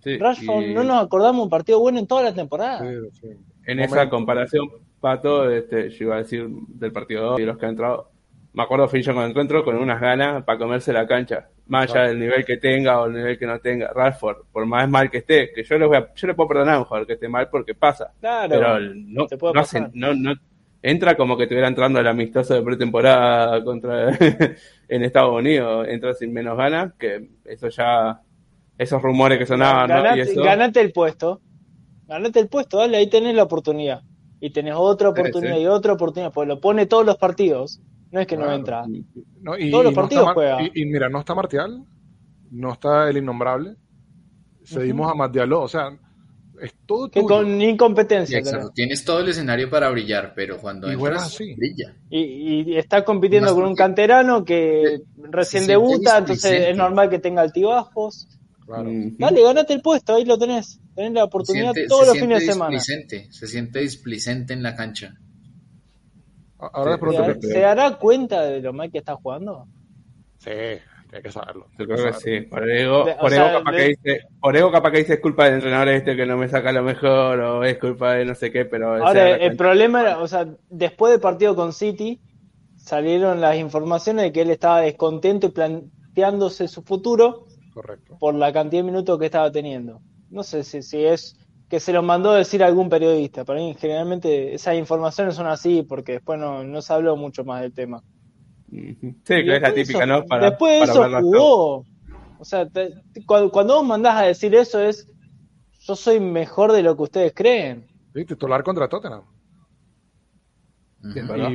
Sí, Rashford, y no nos acordamos un partido bueno en toda la temporada. Sí, sí. En Momento. esa comparación, Pato, este, yo iba a decir del partido 2 y los que han entrado. Me acuerdo Fincho cuando encuentro con unas ganas para comerse la cancha. Más allá del nivel que tenga o el nivel que no tenga. Rashford, por más mal que esté, que yo le, voy a, yo le puedo perdonar a un jugador que esté mal porque pasa. Claro, pero no, no, hace- pasar. no, no- entra como que estuviera entrando el amistoso de pretemporada contra en Estados Unidos, entra sin menos ganas, que eso ya, esos rumores que sonaban, ganate, eso, ganate el puesto. Ganate el puesto, dale, ahí tenés la oportunidad. Y tenés otra Sí, oportunidad sí. y otra oportunidad, pues lo pone todos los partidos. No es que no entra. No, y, Todos los y no partidos está Mar- juega. Y, y mira, no está Martial, no está el innombrable. Cedimos a Matialó, o sea, es todo Que tuyo. con incompetencia. Exacto, tienes todo el escenario para brillar, pero cuando Y entras, así. brilla. Y, y está compitiendo Más con un canterano que recién debuta, entonces es normal que tenga altibajos. Claro. Dale, ganate el puesto, ahí lo tenés. Tenés la oportunidad Siente- todos los fines de semana. displicente, Se siente displicente en la cancha. Ahora les Sí, pregunto, ¿Se, dará cuenta de lo mal que está jugando? sí, tiene que saberlo. Yo creo que sí. Por ego, De- o por sea, ego capaz de- que dice, por ego capaz que dice es culpa del entrenador este que no me saca lo mejor o es culpa de no sé qué, pero Ahora, el problema era, o sea, después del partido con City, salieron las informaciones de que él estaba descontento y planteándose su futuro Correcto. por la cantidad de minutos que estaba teniendo. No sé si, si es que se lo mandó a decir algún periodista. Para mí, generalmente, esas informaciones son así porque después no, no se habló mucho más del tema. Sí, que es la después típica, eso- ¿no? Para, después de para eso jugó. O sea, te- te- cuando, cuando vos mandás a decir eso es, yo soy mejor de lo que ustedes creen. Sí, titular contra Tottenham. Sí, ¿verdad?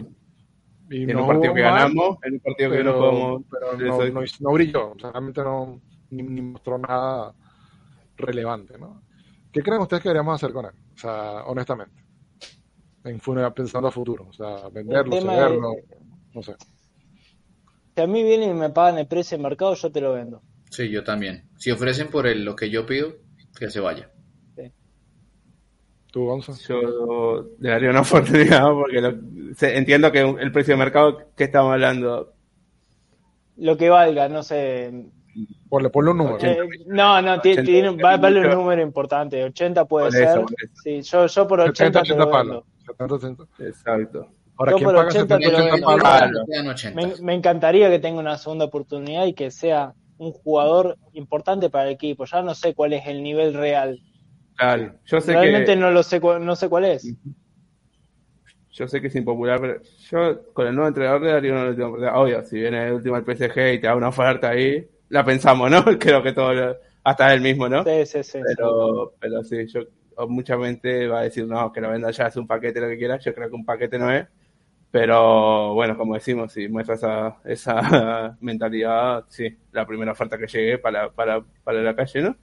Y, y En no un partido que mal, ganamos, en un partido que no podemos. pero no, no, no brilló. O sea, realmente no ni, ni mostró nada relevante, ¿no? ¿Qué creen ustedes que deberíamos hacer con él? O sea, honestamente. En pensando a futuro. O sea, venderlo, cederlo. No sé. Si a mí vienen y me pagan el precio de mercado, yo te lo vendo. Sí, yo también. Si ofrecen por él lo que yo pido, que se vaya. ¿Tú, Gonzo? Yo le daría una oportunidad porque lo- se- entiendo que el precio de mercado que estamos hablando. Lo que valga, no sé. Ponle, ponle un número. Eh, no, no, ti- 80 tiene, va a valer un número importante. 80 puede Por eso, ser. eso. Sí, yo, yo por 80 70, te 80 lo palos. vendo. 70, 80. Exacto. Ahora, Yo ¿quién por paga 80 te 70, lo 80 vendo. palos? Claro. Me quedan 80. Me, me encantaría que tenga una segunda oportunidad y que sea un jugador importante para el equipo. Ya no sé cuál es el nivel real. Claro. Yo sé Realmente que. no lo sé, no sé cuál es. Yo sé que es impopular, pero yo con el nuevo entrenador le daría una última oportunidad. Obvio, si viene el último al PSG y te da una oferta ahí, la pensamos, ¿no? Creo que todo, lo- hasta él mismo, ¿no? Sí, sí, sí. Pero, pero sí, yo mucha gente va a decir, no, que lo venda ya, es un paquete, lo que quieras. Yo creo que un paquete no es. Pero bueno, como decimos, si muestra esa, esa mentalidad, sí, la primera oferta que llegue para, para, para la calle, ¿no?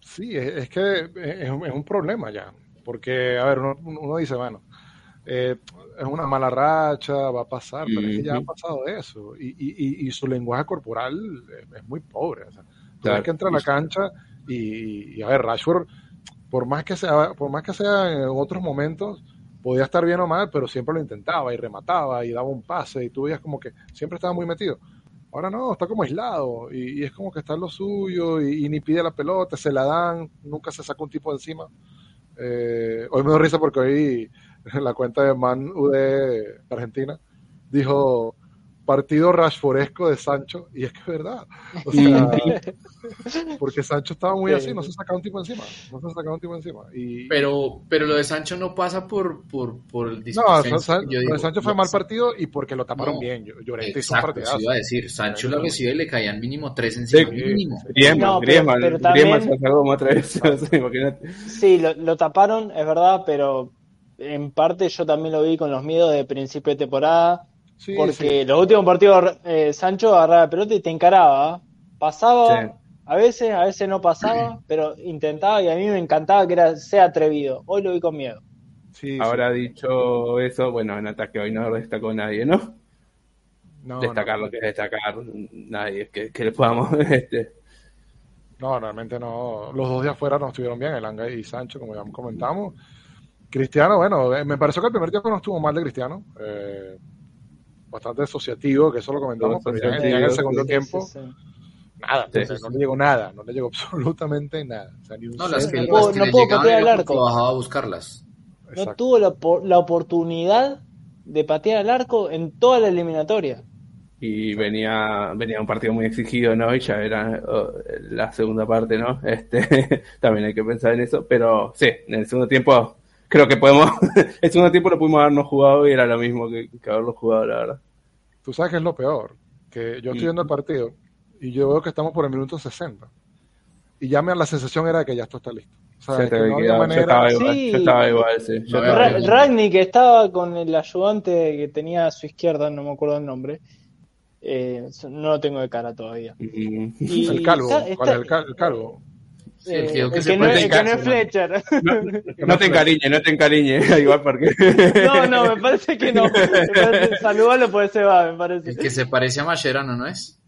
Sí, es, que es, un problema ya. Porque, a ver, uno, uno dice, bueno, eh, es una mala racha, va a pasar, pero es que ya ha pasado eso. Y, y, y, su lenguaje corporal es, muy pobre. O sea, tú que entra a la cancha y, a ver, Rashford, por más que sea, por más que sea en otros momentos, podía estar bien o mal, pero siempre lo intentaba y remataba y daba un pase y tú veías como que siempre estaba muy metido. Ahora no, está como aislado y, es como que está en lo suyo y, ni pide la pelota, se la dan, nunca se saca un tipo de encima. Eh, hoy me doy risa porque hoy la cuenta de Man UD de Argentina, dijo partido rashforesco de Sancho, y es que es verdad. O sea, porque Sancho estaba muy así, no se sacaba un tipo encima, no se sacaba un tipo encima. Y... Pero, pero lo de Sancho no pasa por, por, por el No, lo de Sancho fue mal partido y porque lo taparon bien. Llorente hizo un iba a decir, Sancho lo recibe y le caían mínimo tres encima, sí, mínimo. Griezmann, Griezmann, Griezmann se sacó como tres. sí, lo, lo taparon, es verdad, pero en parte yo también lo vi con los miedos de principio de temporada, porque los últimos partidos eh, Sancho agarraba la pelota y te encaraba, pasaba, a veces, a veces no pasaba, pero intentaba y a mí me encantaba que era sea atrevido. Hoy lo vi con miedo. Ahora dicho eso, bueno, en ataque hoy no destacó nadie, ¿no? no destacar lo que es destacar, nadie que, que le podamos este, no, realmente no. Los dos de afuera no estuvieron bien, Elanga y Sancho, como ya comentamos. Cristiano, bueno, eh, me pareció que el primer tiempo no estuvo mal de Cristiano. Eh, bastante asociativo, que eso lo comentamos, pero ya, en el segundo tiempo, nada, no le llegó nada, no le llegó absolutamente nada. no, las que, no, no pudo patear el arco. Bajaba a buscarlas. No tuvo la, la, oportunidad de patear el arco en toda la eliminatoria. Y venía, venía un partido muy exigido, ¿no? Y ya era oh, la segunda parte, ¿no? Este, también hay que pensar en eso, pero sí, en el segundo tiempo creo que podemos, el segundo tiempo lo pudimos habernos jugado y era lo mismo que, haberlo jugado, la verdad. Tú sabes que es lo peor, que yo estoy viendo el partido y yo veo que estamos por el minuto 60 y ya me la sensación era que ya esto está listo. O sea, que no había manera... yo, estaba igual, yo estaba igual, sí. Ragni, que estaba con el ayudante que tenía a su izquierda, no me acuerdo el nombre, eh, no lo tengo de cara todavía. Y, el calvo, ¿cuál es el, calvo? El, que, no, es Fletcher. No, te encariñe, no te encariñe. Igual porque. No, no, me parece que no. Saludalo por ese va, me parece. El que se parece a Mascherano, ¿no es?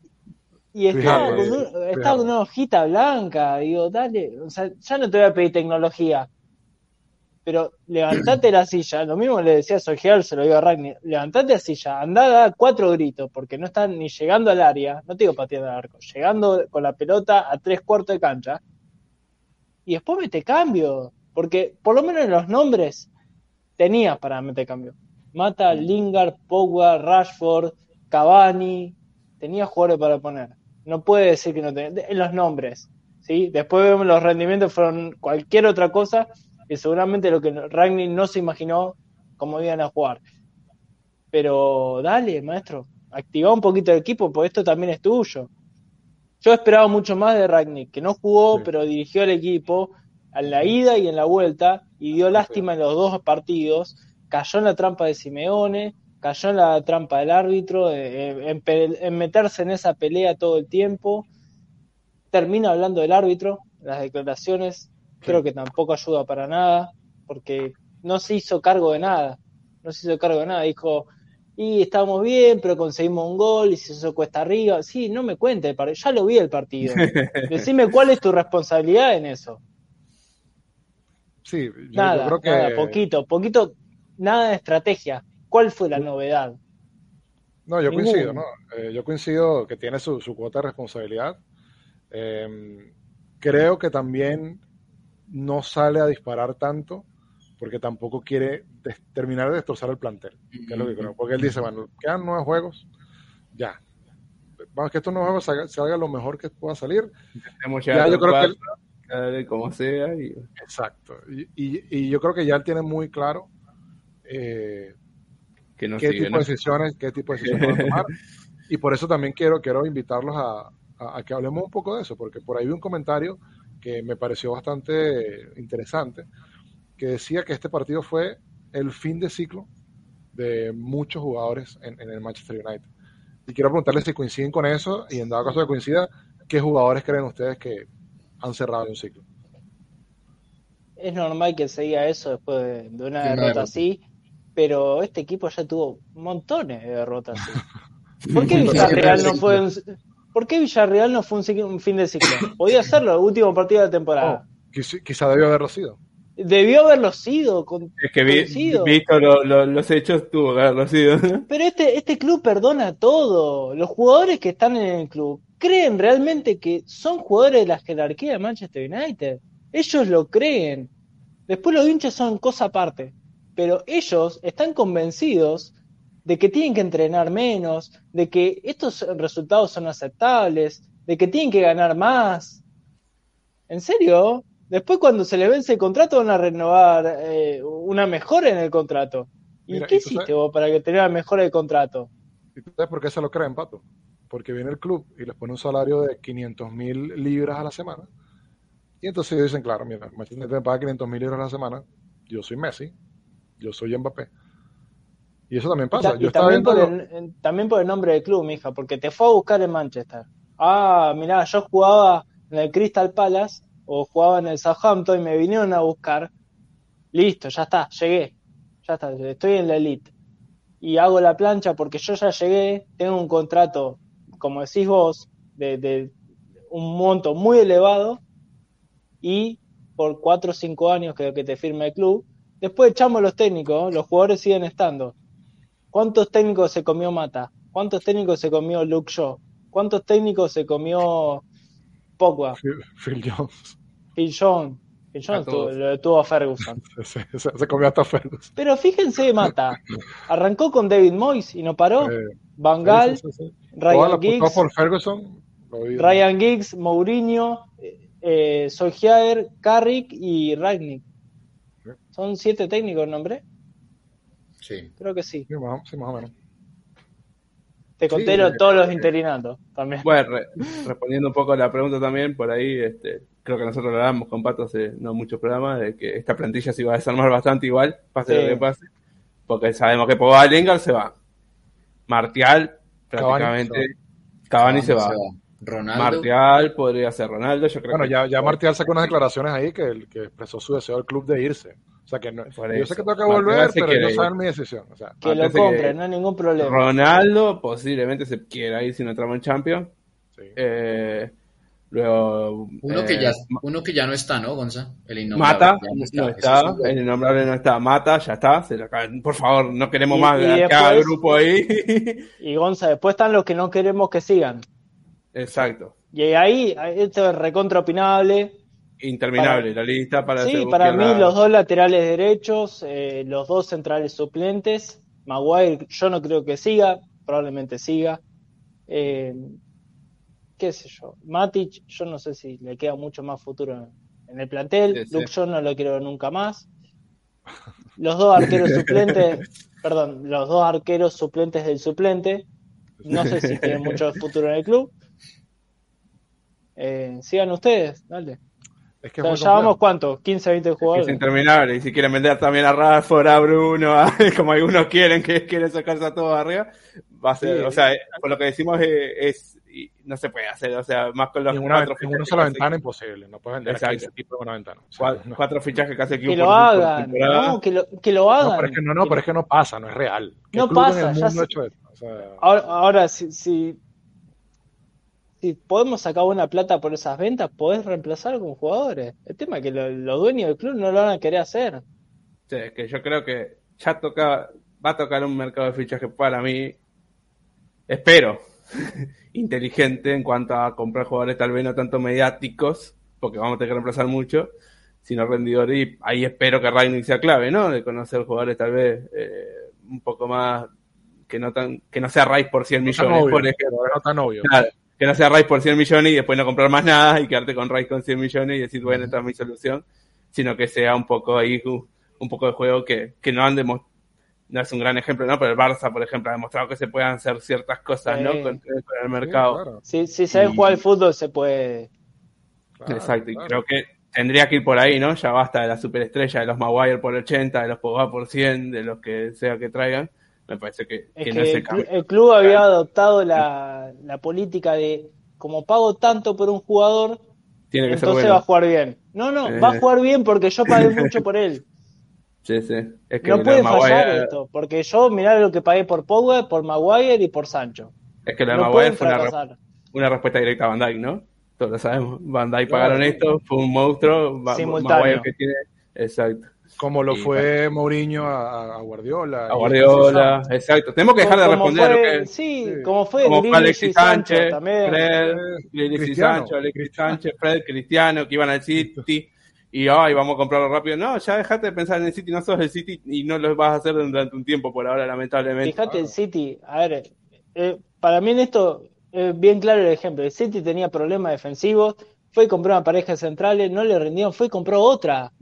Y estaba, con, una hojita blanca. Digo, dale. O sea, ya no te voy a pedir tecnología. Pero levantate la silla. Lo mismo le decía a Solskjaer, se lo digo a Ragni. Levantate la silla, andá a cuatro gritos, porque no están ni llegando al área. No te digo pateando al arco. Llegando con la pelota a tres cuartos de cancha y después mete cambio. Porque por lo menos en los nombres tenía para meter cambio. Mata, Lingard, Pogba, Rashford, Cavani. Tenía jugadores para poner. No puede decir que no tenía. En los nombres. ¿sí? Después vemos los rendimientos fueron cualquier otra cosa. Y seguramente lo que Ragni no se imaginó cómo iban a jugar. Pero dale, maestro. Activa un poquito el equipo, porque esto también es tuyo. Yo esperaba mucho más de Ragnick, que no jugó, pero dirigió al equipo en la ida y en la vuelta y dio lástima en los dos partidos. Cayó en la trampa de Simeone, cayó en la trampa del árbitro, en, meterse en esa pelea todo el tiempo. Termina hablando del árbitro, las declaraciones, creo que tampoco ayuda para nada, porque no se hizo cargo de nada. No se hizo cargo de nada. Dijo, y estábamos bien, pero conseguimos un gol y se hizo cuesta arriba. Sí, no me cuente, ya lo vi el partido. Decime cuál es tu responsabilidad en eso. Sí, yo, nada, creo que... nada, poquito, poquito, nada de estrategia. ¿Cuál fue la novedad? No, yo coincido, ¿no? Eh, yo coincido que tiene su, cuota de responsabilidad. Em, creo que también no sale a disparar tanto porque tampoco quiere terminar de destrozar el plantel, que es lo que creo. Porque él dice, bueno, quedan nueve juegos, ya. Vamos, que estos nueve juegos salgan lo mejor que pueda salir. Ya, yo creo que como sea. Exacto. Y, yo creo que ya él tiene muy claro eh, qué, tipo de decisiones, qué tipo de decisiones van a tomar. y por eso también quiero, quiero invitarlos a, a, que hablemos un poco de eso, porque por ahí vi un comentario que me pareció bastante interesante, que decía que este partido fue el fin de ciclo de muchos jugadores en, en el Manchester United. Y quiero preguntarles si coinciden con eso y en dado caso de coincida, ¿qué jugadores creen ustedes que han cerrado un ciclo? Es normal que se diga eso después de, de una Sí, derrota derrota. así, pero este equipo ya tuvo montones de derrotas así. ¿Por qué Villarreal no fue un, ¿Por qué Villarreal no fue un, fin de ciclo? Podía hacerlo el último partido de la temporada. Oh, quizá, quizá debió haberlo sido. Debió haberlo sido. Con, Es que vi- visto lo- lo- los hechos, tuvo que haberlo sido. Pero este, este club perdona todo. Los jugadores que están en el club creen realmente que son jugadores de la jerarquía de Manchester United. Ellos lo creen. Después los hinchas son cosa aparte. Pero ellos están convencidos de que tienen que entrenar menos, de que estos resultados son aceptables, de que tienen que ganar más. ¿En serio? Después cuando se les vence el contrato van a renovar eh, una mejora en el contrato. ¿Y Mira, qué ¿y hiciste sabes? vos para que tenga mejora el contrato? ¿Y tú sabes por qué se lo creen, Pato? Porque viene el club y les pone un salario de 500 mil libras a la semana. Y entonces ellos dicen, claro, mira, Manchester United me paga 500 mil libras a la semana. Yo soy Messi, yo soy Mbappé. Y eso también pasa. y Yo también, por el, también por el nombre del club, mija, porque te fue a buscar en Manchester. Ah, mirá, yo jugaba en el Crystal Palace o jugaba en el Southampton y me vinieron a buscar. Listo, ya está, llegué. Ya está, estoy en la elite. Y hago la plancha porque yo ya llegué, tengo un contrato, como decís vos, de, de un monto muy elevado y por cuatro o cinco años que, que te firme el club. Después echamos los técnicos, los jugadores siguen estando. ¿Cuántos técnicos se comió Mata? ¿Cuántos técnicos se comió Luke Shaw? ¿Cuántos técnicos se comió Pogba? Phil, Phil Jones. Phil Jones. Phil Jones A todos. tuvo- lo tuvo a Ferguson. Se, se- se comió hasta Ferguson. Pero fíjense, Mata. Arrancó con David Moyes y no paró. Eh, Van Gaal, sí, sí, sí. Ryan Giggs, por Ferguson. Ryan Giggs, Mourinho, eh, eh, Solskjaer, Carrick y Ragnick. Son siete técnicos, ¿nombre? Sí. Creo que sí. Sí, más, sí, más o menos. Te Sí, conté eh, lo- todos los interinatos también. Bueno, re- respondiendo un poco a la pregunta también, por ahí, este, creo que nosotros lo hablamos con Pato hace no muchos programas, de que esta plantilla se iba a desarmar bastante igual, pase Sí. lo que pase, porque sabemos que Pogba Lingard se va. Martial, prácticamente, Cavani, se va. Ronaldo. Martial podría ser Ronaldo, yo creo Bueno, que ya, ya Martial sacó unas declaraciones ahí que, el- que expresó su deseo al club de irse. O sea que no, yo sé que tengo que volver, pero quiere ir. saben mi decisión. O sea, Que lo compren, no hay ningún problema. Ronaldo posiblemente se quiera ir si no entramos en Champions. sí. Eh, luego. Uno, eh, que ya, uno que ya no está, ¿no, Gonza? El innombrable. Mata, no está, es el innombrable no está, Mata, ya está, se lo acaban- por favor, no queremos Y- más y después- grupo ahí. Y Gonza, después están los que no queremos que sigan. Exacto, Y ahí, esto es recontra interminable la lista para Sí, para mí la- los dos laterales derechos, eh, los dos centrales suplentes. Maguire, yo no creo que siga, probablemente siga. Eh, qué sé yo. Matic, yo no sé si le queda mucho más futuro en, el plantel. Sí, sí. Luke Shaw no lo quiero nunca más. Los dos arqueros suplentes, perdón, los dos arqueros suplentes del suplente. No sé si tienen mucho futuro en el club. Eh, sigan ustedes, dale. Es que O sea, es muy ya vamos complejo. cuánto, 15, 20 Es jugadores. interminable, y si quieren vender también a Rashford, a Bruno, a- como algunos quieren, que quieren sacarse a todos arriba, va a ser, Sí. o sea, por lo que decimos eh, es, y no se puede hacer, o sea, más con los En una, cuatro en una sola que ventana imposible. No puedes vender Exacto. a ese tipo en una ventana. O sea, cuatro, no. cuatro fichajes que club Que por- lo por hagan, no, que lo, que lo No, hagan. pero es que no, no, pero es que no pasa, no es real. ¿Qué No pasa, el ya mundo sé. ha hecho eso? O sea, Ahora, ahora si, si, si podemos sacar buena plata por esas ventas, podés reemplazar con jugadores. El tema es que lo- los dueños del club no lo van a querer hacer. Sí, es que yo creo que ya toca, va a tocar un mercado de fichajes para mí, espero, inteligente en cuanto a comprar jugadores tal vez no tanto mediáticos, porque vamos a tener que reemplazar mucho, sino rendidores, y ahí espero que Ragnick sea clave, ¿no? De conocer jugadores tal vez eh, un poco más, que no tan, que no sea Rice por 100 no tan millones, obvio, por ejemplo. no tan obvio. Claro, que no sea Rice por 100 millones y después no comprar más nada y quedarte con Rice con 100 millones y decir, bueno, esta es mi solución, sino que sea un poco ahí, un, un poco de juego que, que no han demostrado, no es un gran ejemplo, ¿no? Pero el Barça, por ejemplo, ha demostrado que se puedan hacer ciertas cosas, ¿no? Sí. Con, con el Sí, mercado. claro. Si, si sabes Y- jugar al fútbol, se puede. Claro, Exacto, y creo que tendría que ir por ahí, ¿no? Ya basta de la superestrella, de los Maguire por 80, de los Pogba por 100, de los que sea que traigan. Me parece que, Es que no el cambio. club había adoptado la, la política de como pago tanto por un jugador, Tiene que ser entonces bueno. va a jugar bien. No, no, Eh. va a jugar bien porque yo pagué mucho por él. Sí, sí. Es que No puede Maguire- fallar esto, porque yo mirá lo que pagué por Pogba, por Maguire y por Sancho. Es que de No Maguire fue una, una respuesta directa a Van Dijk, ¿no? Todos lo sabemos. Van Claro. pagaron esto, fue un monstruo. Simultáneo. Maguire que tiene. Exacto. Como lo Y, fue Mourinho a, a Guardiola. A Guardiola, exacto. Tenemos que dejar de responder a lo fue- que. Sí, sí. como fue como fue Grealish Alexis Sancho Sánchez, también. Fred, Eh. Sancho, Alexis Sánchez, Fred, Cristiano, que iban al City. Y ay, vamos a comprarlo rápido. No, ya dejate de pensar en el City, no sos el City y no lo vas a hacer durante un tiempo por ahora, lamentablemente. Fíjate, el City, a ver, eh, para mí en esto es bien claro el ejemplo. El City tenía problemas defensivos, fue y compró una pareja de centrales, no le rindieron, fue y compró otra.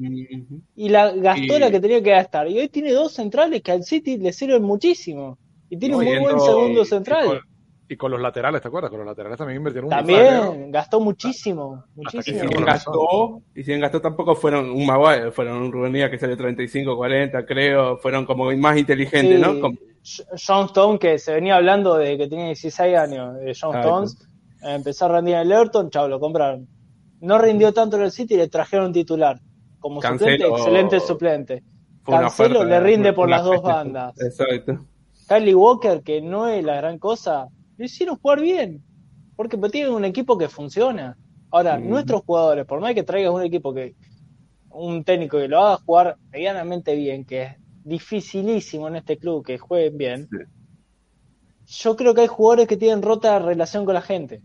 Y la gastó Y- la que tenía que gastar. Y hoy tiene dos centrales que al City le sirven muchísimo. Y tiene No, un y muy buen segundo y- y central. con- Y con los laterales, ¿te acuerdas? Con los laterales también invirtieron un dinero. También gastó muchísimo, Y muchísimo. si bien razón. gastó, y si bien gastó tampoco fueron un Maguire, fueron un Rubén Díaz que salió 35, 40, creo, fueron como más inteligentes, Sí, ¿no? Como- John Stone, que se venía hablando de que tenía 16 años, de John. Stones, empezó a rendir en el Everton, chao, lo compraron. No rindió tanto en el City y le trajeron titular. Como Cancelo- suplente, excelente suplente. Cancelo le rinde por las dos bandas. Exacto. Kylie Walker, que no es la gran cosa, lo hicieron jugar bien. Porque tienen un equipo que funciona. Ahora, Mm. nuestros jugadores, por más que traigas un equipo que, un técnico que lo haga jugar medianamente bien, que es dificilísimo en este club que jueguen bien, Sí. yo creo que hay jugadores que tienen rota relación con la gente.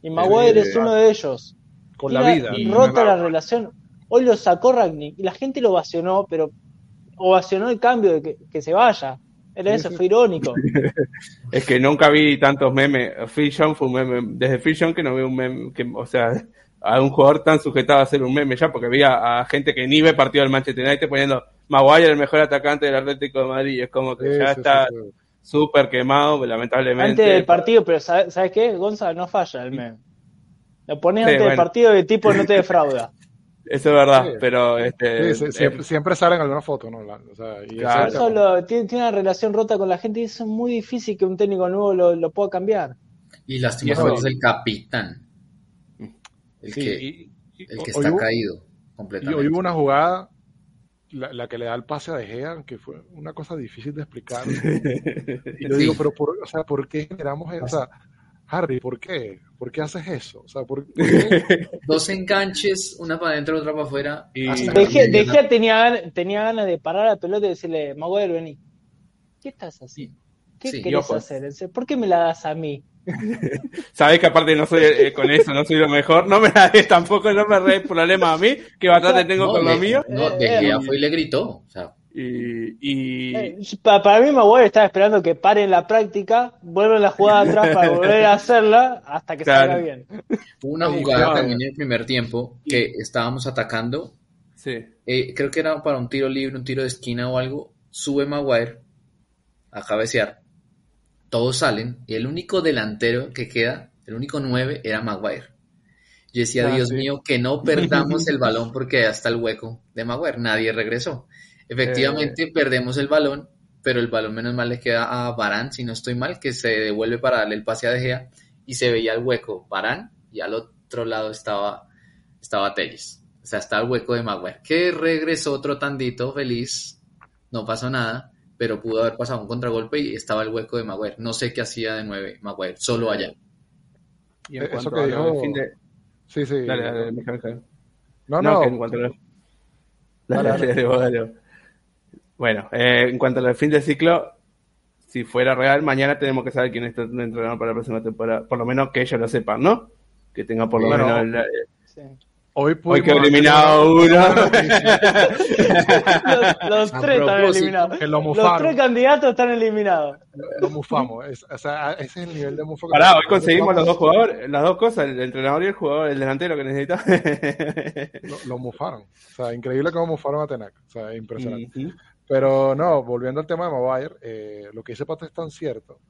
Y Maguire Eh, es uno de ellos. Con la vida. Y- Rota la relación. Hoy lo sacó Ragnick y la gente lo ovacionó, pero ovacionó el cambio de que, que se vaya. Era eso, fue irónico. Es que nunca vi tantos memes. Jones fue un meme. Desde Jones que no veo un meme. Que, o sea, a un jugador tan sujetado a ser un meme ya, porque vi a, a gente que ni ve partido del Manchester United poniendo Maguire el mejor atacante del Atlético de Madrid. Es como que Sí, ya sí, está sí. súper quemado, lamentablemente. Antes del partido, pero ¿sabes, ¿sabes qué? Gonzalo no falla el meme. Lo pones Sí, antes del partido y el tipo no te defrauda. Eso es verdad, Sí. pero este, Sí, sí, eh, siempre, siempre salen algunas fotos, ¿no? La- o sea, y Claro. Eso lo- tiene, tiene una relación rota con la gente y eso es muy difícil que un técnico nuevo lo, lo pueda cambiar. Y Y lastimosamente es el capitán. El sí, que, y- y- el que está hubo- caído Y completamente. hoy hubo una jugada, la, la que le da el pase a De Gea, que fue una cosa difícil de explicar. y yo Sí. digo, pero por, o sea, ¿por qué generamos eso? O sea, Harry, ¿por qué? ¿Por qué haces eso? O sea, ¿por, por qué? Dos enganches, una para adentro, otra para afuera. Y- hasta De la Gea, De mediana. Gea tenía, tenía ganas de parar la pelota y decirle, Maguire, vení. ¿Qué estás haciendo? ¿Qué Sí, querés hacer? ¿Por qué me la das a mí? Sabés que aparte no soy eh, con eso, no soy lo mejor. No me la des tampoco, no me problema a mí, que bastante tengo No, con de, lo mío. no, fue y le gritó. O sea, Y, y Eh, pa- para mí Maguire estaba esperando que paren la práctica, vuelvan la jugada atrás para volver a hacerla hasta que Claro. salga bien. hubo una Y jugada también en el primer tiempo que estábamos atacando. sí, eh, creo que era para un tiro libre, un tiro de esquina o algo. Sube Maguire a cabecear. Todos salen y el único delantero que queda, el único nueve, era Maguire. Yo decía, Ah, Dios sí. mío, que no perdamos el balón porque hasta el hueco de Maguire. Nadie regresó. Efectivamente, Eh. perdemos el balón, pero el balón menos mal le queda a Barán, si no estoy mal, que se devuelve para darle el pase a De Gea y se veía el hueco Barán y al otro lado estaba, estaba Telles. O sea, estaba el hueco de Maguire, que regresó otro tandito feliz, no pasó nada, pero pudo haber pasado un contragolpe y estaba el hueco de Maguire. No sé qué hacía de nueve Maguire, solo allá. y en Eso cuanto que dijo- fin de- Sí, sí. Dale, dale, Mijael. No, No, no. que en cuanto a lo- Dale, Dale, dale. dale, dale. Bueno, eh, en cuanto al fin del ciclo, si fuera real, mañana tenemos que saber quién está el entrenador para la próxima temporada. Por lo menos que ellos lo sepan, ¿no? Que tenga por lo Bueno, menos. el- eh, Sí. Hoy, hoy que eliminado uno. Los, tres están eliminados. Los tres candidatos están eliminados. Lo mufamos. Es- o sea, ese es el nivel de mufo Pará, hoy conseguimos los dos jugadores, las dos cosas, el entrenador y el jugador, el delantero que necesitaba. Lo, lo mufaron. O sea, increíble cómo mufaron a Tenac. O sea, impresionante. Ujú. Pero no, volviendo al tema de Maguire, eh, lo que dice Pato es tan cierto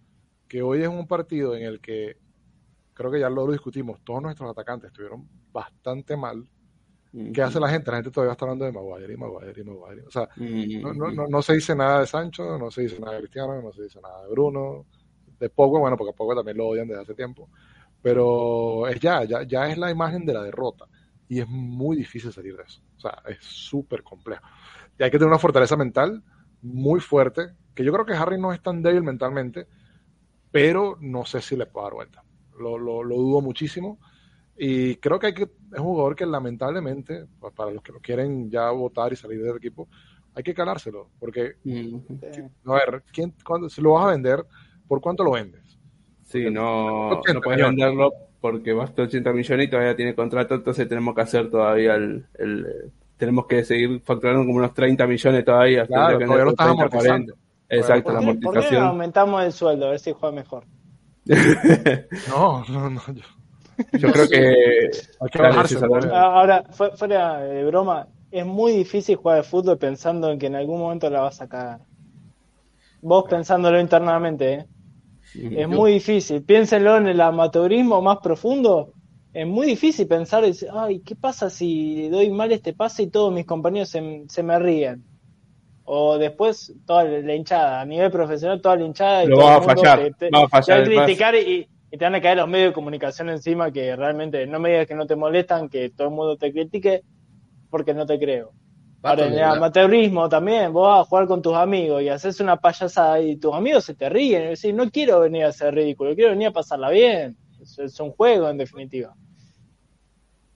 que hoy es un partido en el que creo que ya lo, discutimos, todos nuestros atacantes estuvieron bastante mal. ¿Qué hace la gente? La gente todavía está hablando de Maguire y Maguire y Maguire. O sea, no, no, no, no se dice nada de Sancho, no se dice nada de Cristiano, no se dice nada de Bruno, de Pogba, bueno, porque a Pogba también lo odian desde hace tiempo, pero es ya, ya, ya es la imagen de la derrota y es muy difícil salir de eso. O sea, es súper complejo. Y hay que tener una fortaleza mental muy fuerte, que yo creo que Harry no es tan débil mentalmente, pero no sé si le puedo dar vuelta. Lo, lo, lo dudo muchísimo. Y creo que hay que, es un jugador que lamentablemente, pues, para los que lo quieren ya votar y salir del equipo, hay que calárselo. Porque, a ver, ¿quién, cuando, si lo vas a vender, ¿por cuánto lo vendes? Sí, no, 80 no puedes venderlo porque basta 80 millones y todavía tiene contrato, entonces tenemos que hacer todavía el, el, tenemos que seguir facturando como unos 30 millones todavía. Claro, que todavía lo vender estás 30, amortizando. 40. Exacto, ¿Por la qué, por qué no amortización. aumentamos el sueldo? A ver si juega mejor. No, no, no. Yo, Yo creo que. Ah, Ahora, fu- fuera de broma, es muy difícil jugar al fútbol pensando en que en algún momento la vas a cagar. Vos pensándolo internamente, ¿eh? Es muy difícil. Piénsenlo en el amateurismo más profundo. Es muy difícil pensar, y decir, ay, ¿qué pasa si doy mal este pase y todos mis compañeros se, se me ríen? O después toda la hinchada, a nivel profesional, toda la hinchada y Lo todo va el a mundo fallar, te, te- va a fallar te va a el pase. criticar y, y te van a caer los medios de comunicación encima que realmente no me digas que no te molestan, que todo el mundo te critique, porque no te creo. En el amateurismo también, vos vas a jugar con tus amigos y haces una payasada y tus amigos se te ríen. Y decís, no quiero venir a hacer ridículo, quiero venir a pasarla bien. Es, es un juego, en definitiva.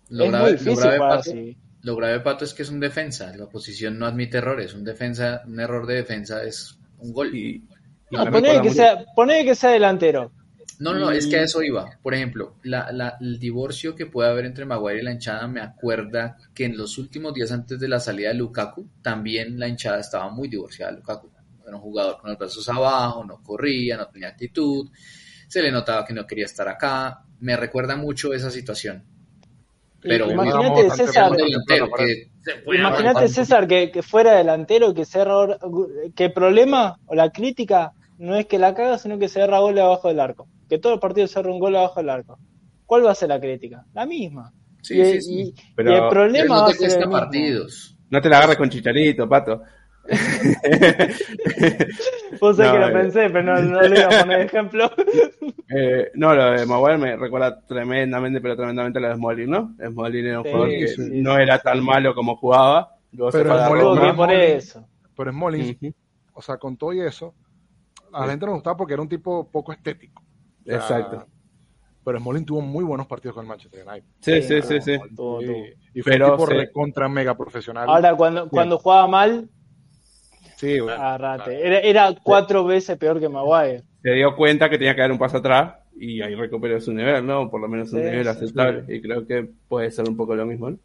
Lo es grave, muy lo difícil grave, jugar Pato, lo grave, Pato, es que es un defensa. La oposición no admite errores. Un defensa, un error de defensa es un gol. y, y No, recuerda que, sea, poné que sea delantero. No, no, no, es que a eso iba. Por ejemplo, la, la- el divorcio que puede haber entre Maguire y la hinchada me acuerda que en los últimos días antes de la salida de Lukaku, también la hinchada estaba muy divorciada de Lukaku. Era un jugador con los brazos abajo, no corría, no tenía actitud, se le notaba que no quería estar acá. Me recuerda mucho esa situación. Pero Imagínate, César, delantero que Imagínate. César, que, que fuera delantero, que se error, que el problema o la crítica no es que la caga, sino que se erra gol abajo del arco. Que todo el partido se erra un gol abajo del arco. ¿Cuál va a ser la crítica? La misma. Sí, y, sí, sí. y- Pero- y el Pero problema no va a te ser el cuesta mismo. partidos. No te la agarres con chicharito, pato. Sabés No, que lo eh. pensé, pero no, no le iba a poner ejemplo. Eh, no, lo de Maguire me recuerda tremendamente, pero tremendamente a lo de Smalling, ¿no? Smalling era un Sí, jugador que sí, no sí. era tan malo como jugaba. Luego Pero que por eso. Pero Ujú, o sea, con todo y eso, a la gente no le gustaba porque era un tipo poco estético. O sea, Exacto. Pero Smalling tuvo muy buenos partidos con el Manchester United. Sí, sí, sí, sí. Y, y fue Pero un tipo recontra mega profesional. Ahora, cuando, cuando jugaba mal, sí, bueno. Era, era cuatro veces peor que Maguire. Se dio cuenta que tenía que dar un paso atrás y ahí recuperó su nivel, ¿no? Por lo menos un Sí, nivel sí, aceptable. Y creo que puede ser un poco lo mismo, ¿no?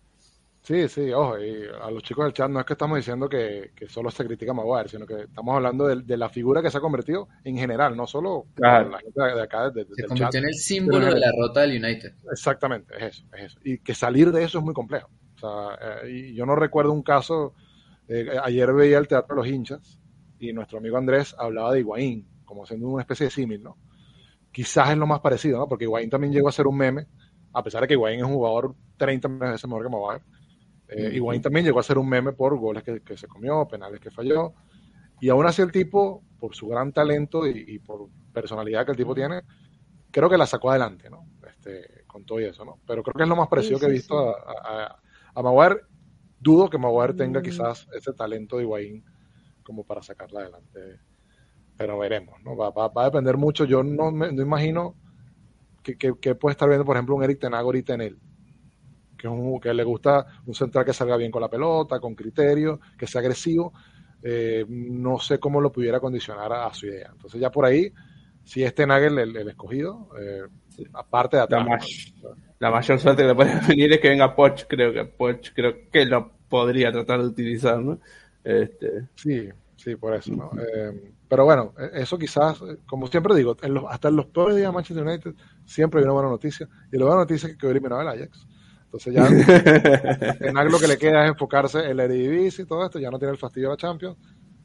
Sí, sí, ojo, y a los chicos del chat no es que estamos diciendo que, que solo se critica a Maguire, sino que estamos hablando de, de la figura que se ha convertido en general, no solo Claro. la gente de acá, de- de- Se del convirtió chat. en el símbolo Pero- de la derrota del United. Exactamente, es eso, es eso. Y que salir de eso es muy complejo. O sea, eh, y yo no recuerdo un caso, eh, ayer veía el Teatro de los Hinchas y nuestro amigo Andrés hablaba de Higuaín, como siendo una especie de símil, ¿no? Quizás es lo más parecido, ¿no? Porque Higuaín también llegó a ser un meme, a pesar de que Higuaín es un jugador 30 veces mejor que Maguire. Eh. Higuaín también llegó a ser un meme por goles que, que se comió, penales que falló. Y aún así el tipo, por su gran talento y, y por personalidad que el tipo tiene, creo que la sacó adelante, ¿no? Este, con todo y eso, ¿no? Pero creo que es lo más parecido Sí, que he sí, visto a, a, a Maguire. Dudo que Maguire tenga Mm. quizás ese talento de Higuaín como para sacarla adelante. Pero veremos, ¿no? Va, va- va a depender mucho. Yo no, me, no imagino que, que- que puede estar viendo, por ejemplo, un Eric Tenag ahorita en él. Que, es un- que le gusta un central que salga bien con la pelota, con criterio, que sea agresivo. Eh, no sé cómo lo pudiera condicionar a, a su idea. Entonces ya por ahí, si es Tenag el, el- el escogido, eh, aparte de atrás. La mayor suerte que le puede venir es que venga Poch, creo que Poch creo que lo podría tratar de utilizar, ¿no? Este, Sí, sí, por eso, ¿no? Eh, pero bueno, eh, eso quizás, eh, como siempre digo, en los- hasta en los peores días de Manchester United siempre hay una buena noticia. Y la buena noticia es que quedó eliminado el Ajax. Entonces ya Tenag lo que le queda es enfocarse en la Eredivisie y todo esto, ya no tiene el fastidio de la Champions.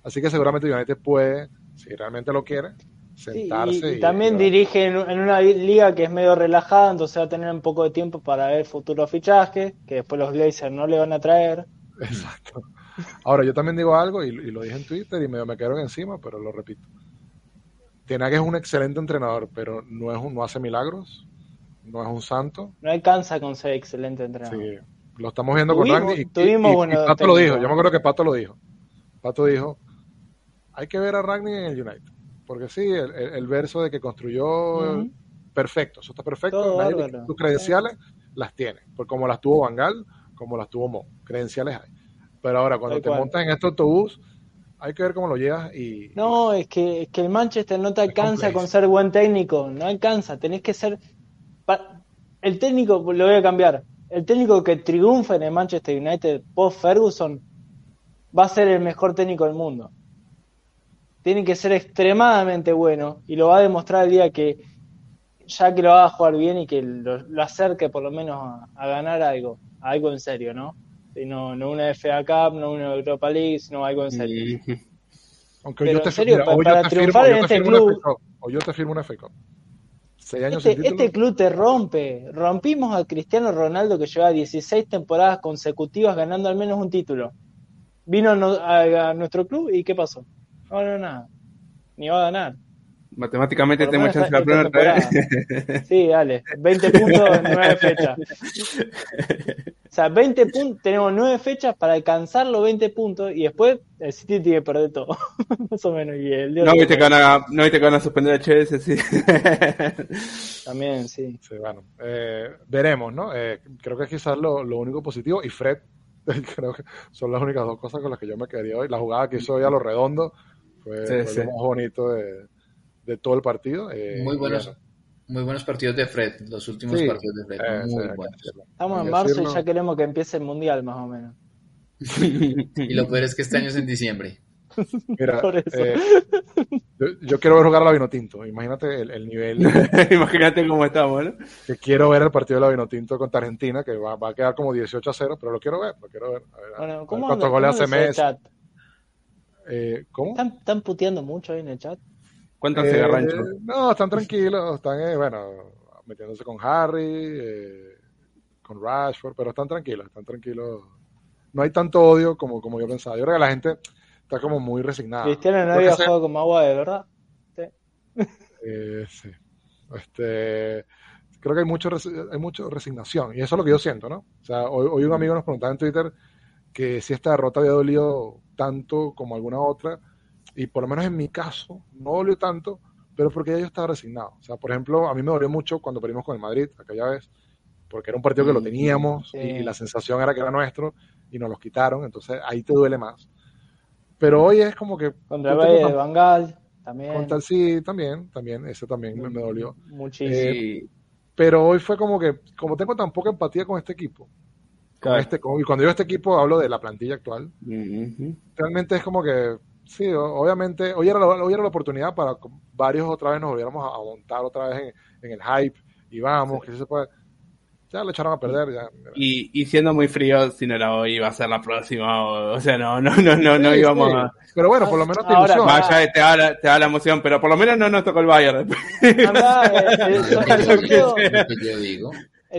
Así que seguramente United puede, si realmente lo quiere, sentarse. y, también dirige en, una liga que es medio relajada, entonces va a tener un poco de tiempo para ver futuros fichajes, que después los Glazers no le van a traer. Exacto. Ahora, yo también digo algo, y, lo dije en Twitter y me, me quedaron encima, pero lo repito. Que es un excelente entrenador, pero no, es un, no hace milagros, no es un santo. No alcanza con ser excelente entrenador. Sí, lo estamos viendo con Randy. Y, Pato lo dijo, yo me acuerdo que Pato lo dijo. Pato dijo, hay que ver a Ragni en el United. Porque sí, el, verso de que construyó, perfecto, eso está perfecto. sus credenciales las tiene, por como las tuvo Bangal, como las tuvo Mo, credenciales hay. Pero ahora, cuando te montas en este autobús, hay que ver cómo lo llevas y... No, es que, es que el Manchester no te alcanza con ser buen técnico, no alcanza, tenés que ser... El técnico, lo voy a cambiar, el técnico que triunfa en el Manchester United post Ferguson va a ser el mejor técnico del mundo tiene que ser extremadamente bueno y lo va a demostrar el día que ya que lo va a jugar bien y que lo, acerque por lo menos a, ganar algo, algo en serio, ¿no? no, no una FA Cup, no una Europa League, sino algo en serio. Aunque yo te, serio, para, triunfar en este club, o yo te firmo una FA Cup. este, este club te rompe. Rompimos a Cristiano Ronaldo que lleva 16 temporadas consecutivas ganando al menos un título. Vino a nuestro club y ¿qué pasó? No, no, nada. Ni va a ganar. Matemáticamente tenemos chance de la primera Sí, dale. 20 puntos en 9 fechas. O sea, 20 puntos, tenemos 9 fechas para alcanzar los 20 puntos y después el City tiene que perder todo. Más o menos. Y el no, viste que van a, no viste que van a suspender a Chelsea, sí. También, sí. Sí, bueno. Eh, veremos, ¿no? Eh, creo que es quizás lo, lo único positivo. Y Fred, creo que son las únicas dos cosas con las que yo me quedaría hoy. La jugada que hizo hoy a lo redondo fue, lo más bonito de, todo el partido. Eh, muy buenos. Muy buenos partidos de Fred, los últimos partidos de Fred. Eh, muy buenos. Estamos en marzo y ya queremos que empiece el mundial, más o menos. y lo peor es que este año es en diciembre. Mira, eh, yo, quiero ver jugar a la Vinotinto. Imagínate el, nivel. Imagínate cómo estamos, ¿no? Que quiero ver el partido de la Vinotinto contra Argentina, que va, a quedar como 18 a 0, pero lo quiero ver, lo quiero ver. bueno, ¿cómo ¿Cuántos goles hace Messi? Eh, ¿Cómo? ¿Están, puteando mucho ahí en el chat? Cuéntanos, eh, Rancho. No, están tranquilos, están, eh, bueno, metiéndose con Harry, eh, con Rashford, pero están tranquilos, están tranquilos. No hay tanto odio como, como yo pensaba. Yo creo que la gente está como muy resignada. Cristiano no había jugado como agua de verdad. Sí. Eh, sí. Este, creo que hay mucho, hay mucha resignación y eso es lo que yo siento, ¿no? O sea, hoy, hoy un amigo nos preguntaba en Twitter que si esta derrota había dolido tanto como alguna otra, y por lo menos en mi caso, no dolió tanto, pero porque ya yo estaba resignado. O sea, por ejemplo, a mí me dolió mucho cuando perdimos con el Madrid, aquella vez, porque era un partido que lo mm, teníamos y, la sensación era que era nuestro y nos los quitaron, entonces ahí te duele más. Pero hoy es como que... Contra el Bangal, también. Contra sí, también, también, ese también me, dolió. Muchísimo. Eh, pero hoy fue como que, como tengo tan poca empatía con este equipo, este, y cuando digo este equipo hablo de la plantilla actual. Realmente es como que, sí, obviamente, hoy era, la, hoy era la oportunidad para varios otra vez nos volviéramos a, montar otra vez en, el hype y vamos, que se puede. Ya lo echaron a perder. Ya, y, y, siendo muy frío, si no era hoy, iba a ser la próxima. O, sea, no, no, no, no, no íbamos a. Pero bueno, por lo menos te ilusiona. Vaya, te da, la, te da la emoción, pero por lo menos no nos tocó el Bayern. Anda, eh, yo digo.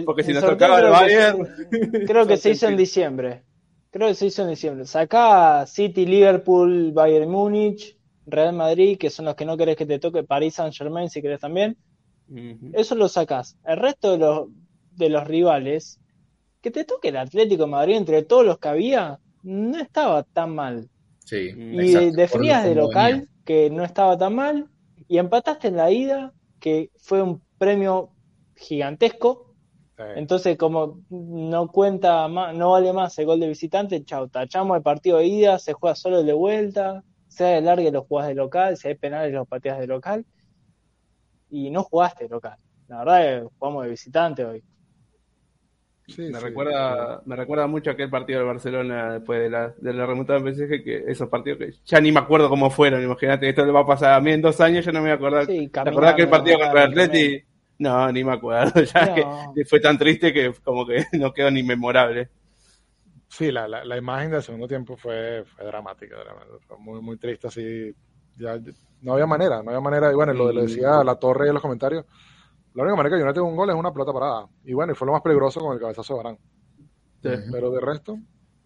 Porque si nos tocaba el Bayern. creo que se hizo en diciembre. Creo que se hizo en diciembre. Sacá City, Liverpool, Bayern Múnich, Real Madrid, que son los que no querés que te toque, París Saint Germain, si querés también. Eso lo sacás. El resto de los, de los rivales, que te toque el Atlético de Madrid entre todos los que había, no estaba tan mal. Sí, y definías de local, que no estaba tan mal, y empataste en la ida, que fue un premio gigantesco, entonces, como no cuenta más, no vale más el gol de visitante, chau, tachamos el partido de ida, se juega solo el de vuelta, sea de largue los jugás de local, si hay penales los pateas de local, y no jugaste local. La verdad es que jugamos de visitante hoy. me recuerda me recuerda mucho aquel partido de Barcelona después de la, de la remontada en PSG, que esos partidos que ya ni me acuerdo cómo fueron, imagínate, esto le va a pasar a mí en dos años, yo no me voy a acordar. ¿Te acordás que el partido contra el Atleti? No, ni me acuerdo. Ya que fue tan triste que como que no quedó ni memorable. Sí, la, la, imagen del segundo tiempo fue, fue dramática, Fue muy, muy triste así. Ya, no había manera, no había manera. Y bueno, lo, lo decía la torre en los comentarios. La única manera que United un gol es una pelota parada. Y bueno, y fue lo más peligroso con el cabezazo de Barán. Sí. Pero de resto.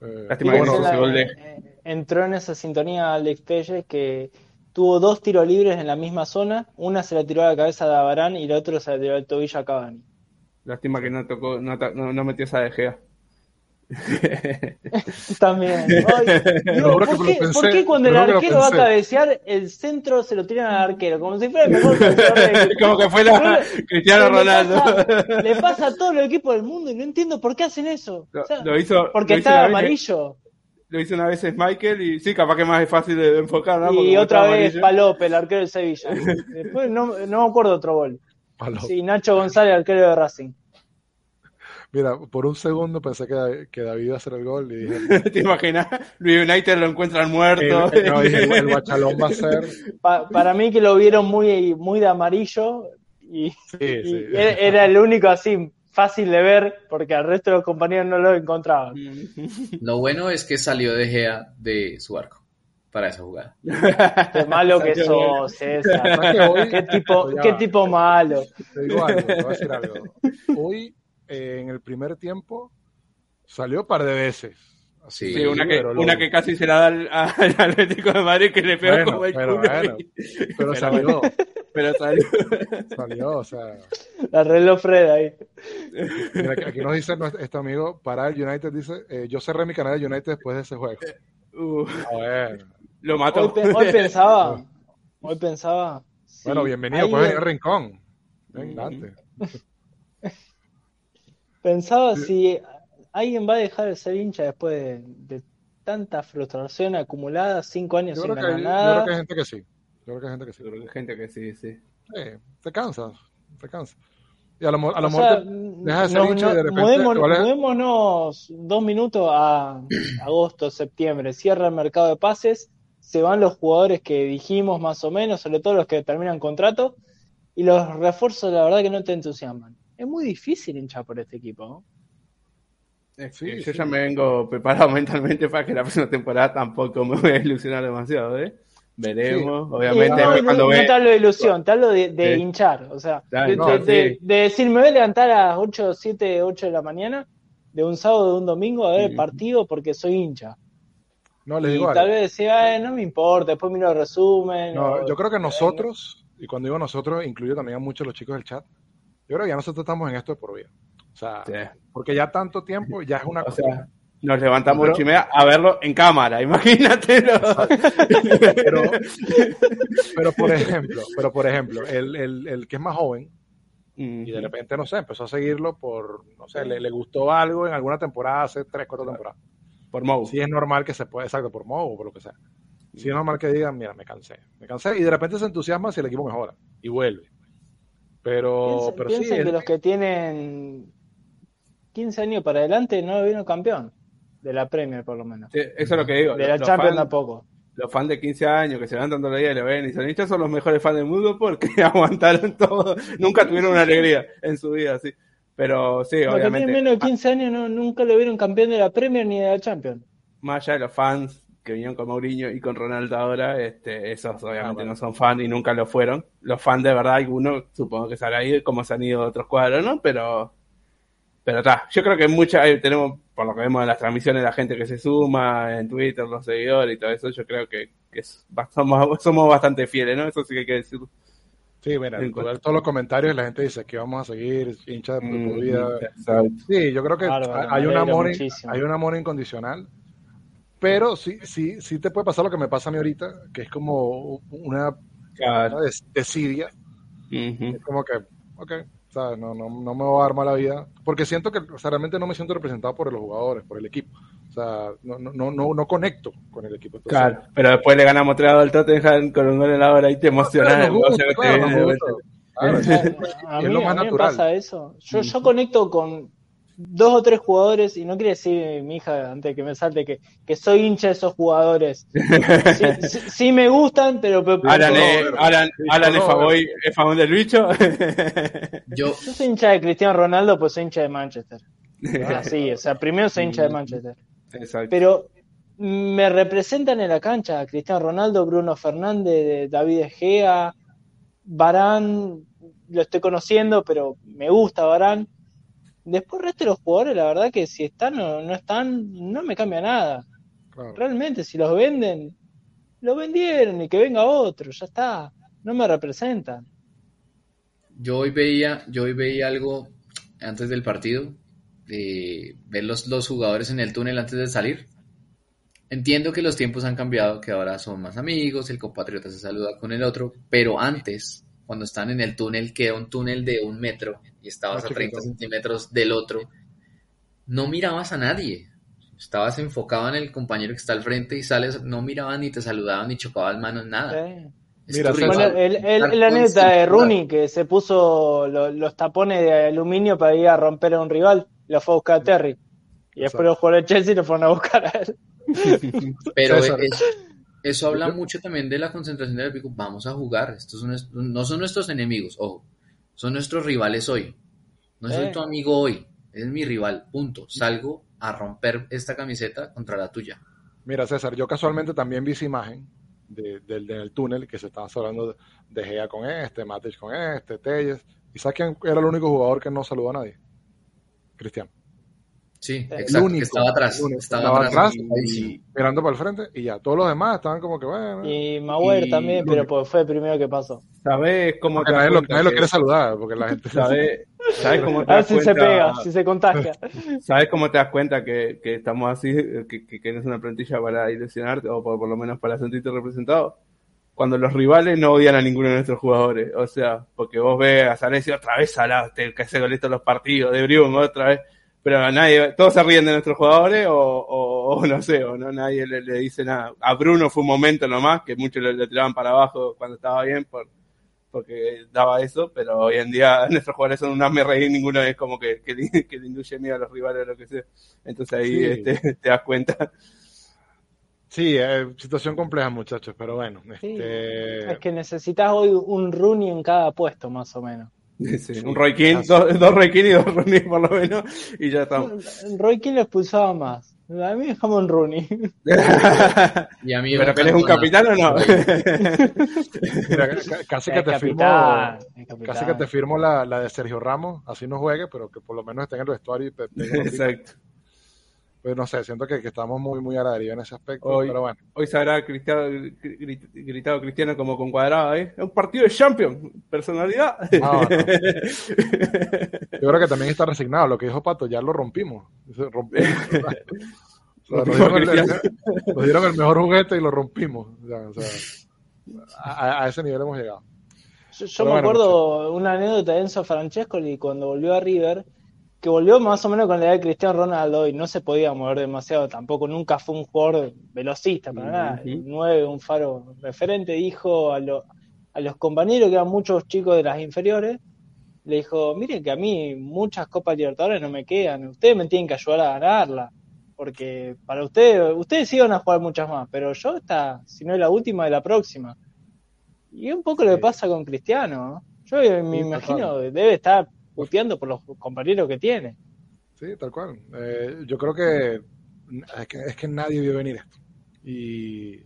eh, Lástima Sí, que bueno, no esa ese la- gol de- eh, entró en esa sintonía Alex Telles que tuvo dos tiros libres en la misma zona. Una se la tiró a la cabeza de Abarán y la otra se la tiró al tobillo a Cavani. Lástima que no tocó, no, no, no metió esa de Gea. También. Ay, digo, ¿por, qué, pensé, por qué cuando el arquero va a cabecear, el centro se lo tiran al arquero? Como si fuera el mejor Como que fuera Cristiano le Ronaldo. pasa- Le pasa a todo el equipo del mundo y no entiendo por qué hacen eso. O sea, lo hizo, porque lo hizo está vez- amarillo. Lo hizo una vez Michael y sí, capaz que más es fácil de enfocar, ¿no? Porque Y otra vez. Palope, el arquero del Sevilla. Después no, no me acuerdo otro gol. palo. Sí, Nacho González, arquero de Racing. Mira, por un segundo pensé que, que David iba a hacer el gol y dije, ¿Te imaginas? Luis United lo encuentran el, muerto. no, dije, el, el guachalón va a ser. Pa- para mí que lo vieron muy, muy de amarillo y, Sí, y sí. era, era el único así fácil de ver porque al resto de los compañeros no lo encontraban. Lo bueno es que salió de Gea de su arco para esa jugada. Qué malo que sos, César. ¿Sabes que hoy- Qué tipo, Ya qué tipo malo. Te digo algo, te voy a decir algo. Hoy, eh, en el primer tiempo, salió un par de veces. Así, Sí, una que, una que casi se la da al, al Atlético de Madrid que le pegó Bueno, como el pero culo. bueno, y- Pero salió, pero salió. salió, o sea. La arregló Fred ahí. Mira, aquí- nos dice nuestro- este amigo, para el United, dice, eh, yo cerré mi canal de United después de ese juego. Uh, A ver. lo Hoy, mató. pe- hoy pensaba, hoy pensaba. sí, Bueno, bienvenido, ahí puedes venir en- al rincón. Ven. Pensaba si alguien va a dejar de ser hincha después de, de tanta frustración acumulada, cinco años Yo sin ganar yo nada. creo que hay gente que sí. Yo creo que hay gente que sí. Hay gente que sí, sí. Eh, te cansas, te cansas. Y a lo, a mejor sea, te dejas de ser no- hincha no- y de repente mudémonos, te vuelves- mudémonos dos minutos a agosto, septiembre, cierra el mercado de pases, se van los jugadores que dijimos más o menos, sobre todo los que terminan contrato, y los refuerzos la verdad que no te entusiasman. Es muy difícil hinchar por este equipo, ¿no? Es Sí, que sí. yo ya me vengo preparado mentalmente para que la próxima temporada tampoco me voy a ilusionar demasiado, ¿eh? Veremos, Y obviamente, no, no, cuando no ve. te hablo de ilusión, te hablo de, de Sí. hinchar. O sea, Claro, de, no, de- sí. de- de decir, me voy a levantar a las 8, 7, 8 de la mañana de un sábado o de un domingo a ver el partido porque soy hincha. No, les Y digo tal algo. vez decía, "Eh, no me importa, después miro el resumen. No, o- yo creo que nosotros, y cuando digo nosotros, incluyo también a muchos de los chicos del chat, yo creo que ya nosotros estamos en esto de por vida. O sea, Sí. porque ya tanto tiempo ya es una O cosa. sea, nos levantamos Pero- ocho y media a verlo en cámara, imagínatelo. pero, pero por ejemplo, pero por ejemplo, el, el, el que es más joven y de repente, no sé, empezó a seguirlo por, no sé, le, le gustó algo en alguna temporada, hace tres, cuatro temporadas. Por Mou. Sí es normal que se pueda, exacto, por modo o por lo que sea. Sí es normal que digan, mira, me cansé, me cansé, y de repente se entusiasma si el equipo mejora y vuelve. Pero, Piensen, pero sí, es- que los que tienen 15 años para adelante no vieron campeón. De la Premier, por lo menos. Sí, eso es lo que digo. De la Champions tampoco. Los fans de 15 años que se levantan todos los días y lo ven y son hinchas son los mejores fans del mundo porque aguantaron todo. Nunca tuvieron una alegría en su vida, sí. Pero sí, Los que obviamente. tienen menos de 15 años no, nunca lo vieron campeón de la Premier ni de la Champions. más allá de los fans que vinieron con Mourinho y con Ronaldo ahora, este, esos obviamente Ah, bueno. no son fans y nunca lo fueron. Los fans de verdad, algunos supongo que se han ido como se han ido otros cuadros, ¿no? Pero, pero está. Yo creo que mucha, ahí tenemos, por lo que vemos en las transmisiones, la gente que se suma en Twitter, los seguidores y todo eso, yo creo que, que es- somos, somos bastante fieles, ¿no? Eso sí que hay que decirlo. Sí, mira, En tú cuanto- ves todos los comentarios la gente dice que vamos a seguir hincha de por Mm, vida. exacto. Sí, yo creo que Bárbaro, hay- un amor, hay un amor incondicional, pero sí, sí, sí te puede pasar lo que me pasa a mí ahorita, que es como una, Claro. una des- desidia, Ujú. es como que, ok, ¿sabes? No, no, no me va a dar mala vida, porque siento que, o sea, realmente no me siento representado por los jugadores, por el equipo, o sea, no, no, no, no, conecto con el equipo. Entonces, Claro, pero después le ganamos 3 al Tottenham con un gol en la hora y te emocionas. Claro, claro, es- lo más a mí me natural. pasa eso. Yo, yo conecto con dos o tres jugadores, y no quiere decir mi hija, antes de que me salte, que, que soy hincha de esos jugadores. Sí, sí- sí me gustan, pero... pero- Alan, es, Alan, es, es del bicho. Yo, Yo soy hincha de Cristiano Ronaldo, pues soy hincha de Manchester. Así, o sea, primero soy hincha de Manchester. Exacto. Pero me representan en la cancha. Cristiano Ronaldo, Bruno Fernández, David Egea, Barán, lo estoy conociendo, pero me gusta Barán. Después el resto de los jugadores, la verdad que si están o no están, no me cambia nada. Claro. Realmente, si los venden, lo vendieron y que venga otro, ya está. No me representan. Yo hoy veía, yo hoy veía algo antes del partido, de ver los, los jugadores en el túnel antes de salir. Entiendo que los tiempos han cambiado, que ahora son más amigos, el compatriota se saluda con el otro, pero antes, cuando están en el túnel, que era un túnel de un metro y estabas Más a 30 chiquito. centímetros del otro, no mirabas a nadie. Estabas enfocado en el compañero que está al frente y sales, no miraban ni te saludaban ni chocaban manos, nada. ¿eh? Es Mira, Bueno, el, el- la anécdota de. Rooney que se puso lo- los tapones de aluminio para ir a romper a un rival, lo fue a buscar a Terry. Y después Exacto. los jugadores de Chelsea lo fueron a buscar a él. Pero es- eso habla mucho también de la concentración del equipo. Vamos a jugar. Estos son, no son nuestros enemigos, ojo. Son nuestros rivales hoy. No soy Eh. tu amigo hoy. Es mi rival. Punto. Salgo a romper esta camiseta contra la tuya. Mira, César, yo casualmente también vi esa imagen de- del del túnel que se estaba hablando de, de Gea con este, Matic con este, Telles. ¿Y sabes quién era el único jugador que no saludó a nadie? Cristiano. Sí, El exacto. único, que estaba atrás. el único. Estaba, Estaba atrás. atrás ocupadísimo. Mirando para el frente y ya. Todos los demás estaban como que, bueno. Y Maguire Y también, pero pues fue el primero que pasó. ¿Sabes cómo porque te das nadie, lo, cuenta nadie lo que- quiere saludar, porque la gente ¿Sabes, ¿Sabes cómo te A ver das si se cuenta? pega, si se contagia. ¿Sabes cómo te das cuenta que, que estamos así, que, que, que no es una plantilla para ilusionarte o por, por lo menos para sentirte representado? Cuando los rivales no odian a ninguno de nuestros jugadores. O sea, porque vos ves a Sanesi otra vez Salah, el que hace goles todos los partidos, de Brium otra vez. Pero a nadie, todos se ríen de nuestros jugadores o, o, o no sé, o no nadie le, le dice nada. A Bruno fue un momento nomás, que muchos le, le tiraban para abajo cuando estaba bien por, porque daba eso, pero hoy en día nuestros jugadores son un hazme reír, ninguno es como que, que, le- que le induye miedo a los rivales o lo que sea. Entonces ahí Sí. este, te das cuenta. Sí, eh, situación compleja, muchachos, pero bueno. Sí. Este, Es que necesitas hoy un Rooney en cada puesto, más o menos. Sí, un Roy King, dos, dos Roy King y dos Rooney por lo menos, y ya estamos. Roy King lo expulsaba más. A mí dejamos un Rooney. Y a mí ¿Pero que eres un encantó capitán o no? mira, casi que Es te capitán, firmo, es capitán. casi que te firmo la, la de Sergio Ramos, así no juegue, pero que por lo menos esté en el vestuario y. Exacto. Pues no sé, siento que, que estamos muy, muy a la deriva en ese aspecto, Hoy- pero bueno. Hoy se habrá gritado, grit- gritado Cristiano como con cuadrado, ¿eh? Es un partido de Champions, personalidad. No, no. Yo creo que también está resignado. Lo que dijo Pato, ya lo rompimos. Rompimos. O sea, nos, dieron el, nos dieron el mejor juguete y lo rompimos. O sea, o sea, a, a ese nivel hemos llegado. Yo, me bueno, acuerdo una anécdota de Enzo Francescoli cuando volvió a River, que volvió más o menos con la edad de Cristiano Ronaldo y no se podía mover demasiado tampoco, nunca fue un jugador velocista para nada, el 9, un faro referente, dijo a, lo- a los compañeros que eran muchos chicos de las inferiores, le dijo, miren que a mí muchas Copas Libertadores no me quedan, ustedes me tienen que ayudar a ganarla, porque para ustedes, ustedes sí van a jugar muchas más, pero yo esta, si no es la última, es la próxima. Y un poco lo que pasa con Cristiano, ¿no? Yo me Sí, imagino total. debe estar puteando por los compañeros que tiene. Sí, tal cual. Eh, yo creo que es, que es que nadie vio venir esto. Y,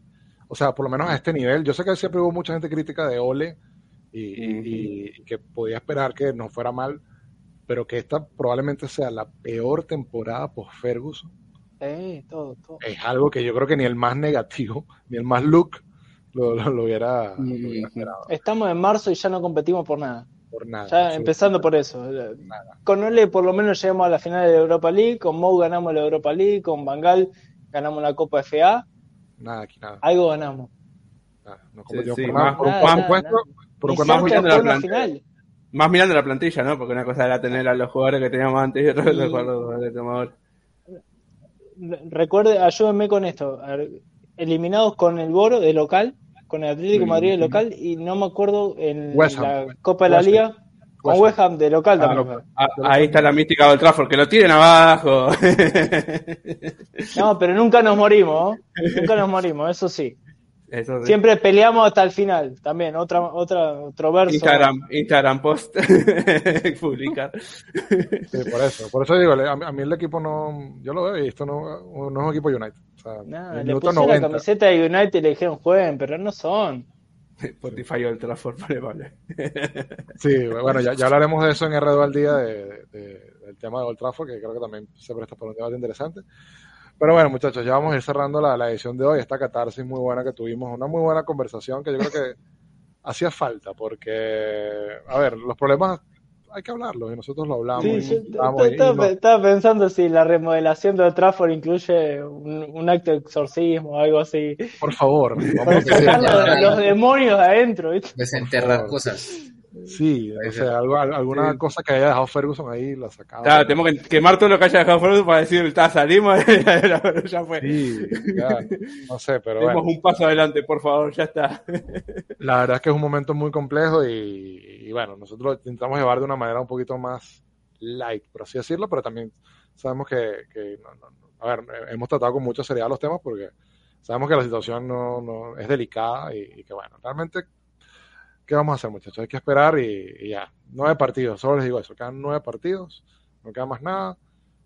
o sea, por lo menos a este nivel, yo sé que siempre hubo mucha gente crítica de Ole y, y- y que podía esperar que no fuera mal, pero que esta probablemente sea la peor temporada post Ferguson. Eh, todo, todo. Es algo que yo creo que ni el más negativo, ni el más look lo, lo- lo hubiera, lo hubiera esperado. Estamos en marzo y ya no competimos por nada. Por nada. Ya empezando por eso. Con Ole por lo menos llegamos a la final de la Europa League, con Mou ganamos la Europa League, con Bangal ganamos la Copa FA, Nada, aquí nada. algo ganamos. nada. No Sí, competimos sí, por, más- nada, nada, puesto. Por mirando la plantilla. Más mirando la plantilla, ¿no? Porque una cosa era tener a los jugadores que teníamos antes y otra Y- los jugadores que tenemos ahora. Recuerde, ayúdenme con esto. Eliminados con el Boro de local, con el Atlético de Madrid de local, y no me acuerdo en West Ham. la Copa de la West. Liga, con West Ham. West Ham de local Ah, también. Ah, ahí está la mística del Trafford, que lo tiren abajo. No, pero nunca nos morimos, ¿no? nunca nos morimos, eso sí. Eso sí. Siempre peleamos hasta el final, también, otra, otra, otro verso. Instagram, Instagram post publicar. Sí, por eso. Por eso digo, a mí, a mí el equipo no. Yo lo veo y esto no, no es un equipo United. O sea, Nah, le pusieron 90. la camiseta de United y le dijeron jueguen, pero no son. Spotify Old Trafford, vale, vale. Sí, bueno, ya, ya hablaremos de eso en R2 al día, de, de- del tema de Old Trafford, que creo que también se presta para un debate interesante. Pero bueno, muchachos, ya vamos a ir cerrando la, la edición de hoy, esta catarsis muy buena que tuvimos, una muy buena conversación que yo creo que hacía falta, porque, a ver, los problemas hay que hablarlos y nosotros lo hablamos. Sí, y yo estaba, no- estaba pensando si la remodelación de Old Trafford incluye un, un acto de exorcismo o algo así. por favor, vamos Para a sacar hacer- los, los demonios de adentro, ¿viste? Desenterrar cosas. Sí, o sea, algo- alguna Sí. cosa que haya dejado Ferguson ahí, la sacaba. Claro, tenemos que quemar todo lo que haya dejado Ferguson para decir, está, salimos, ya fue. Sí, ya, no sé, pero Demos bueno. un paso adelante, por favor, ya está. La verdad es que es un momento muy complejo y, y bueno, nosotros lo intentamos llevar de una manera un poquito más light, por así decirlo, pero también sabemos que, que no- no- no- a ver, hemos tratado con mucha seriedad los temas porque sabemos que la situación no, no- es delicada y, y que bueno, realmente, ¿qué vamos a hacer muchachos? Hay que esperar y, y ya, nueve partidos, solo les digo eso, quedan nueve partidos, no queda más nada,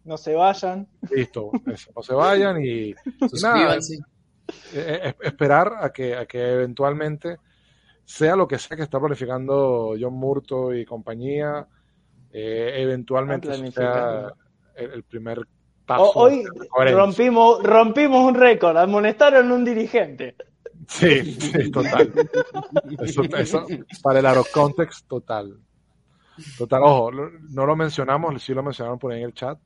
No se vayan. listo, eso, no se vayan y, y nada, eh, eh, esperar a que, a que eventualmente sea lo que sea que está planificando John Murto y compañía, eh, eventualmente sea el, el primer O- paso. hoy rompimos, rompimos un récord, amonestaron un dirigente. Sí, sí, total. Eso, eso, para el Aro Context, total. Total, ojo, no lo mencionamos, sí lo mencionaron por ahí en el chat.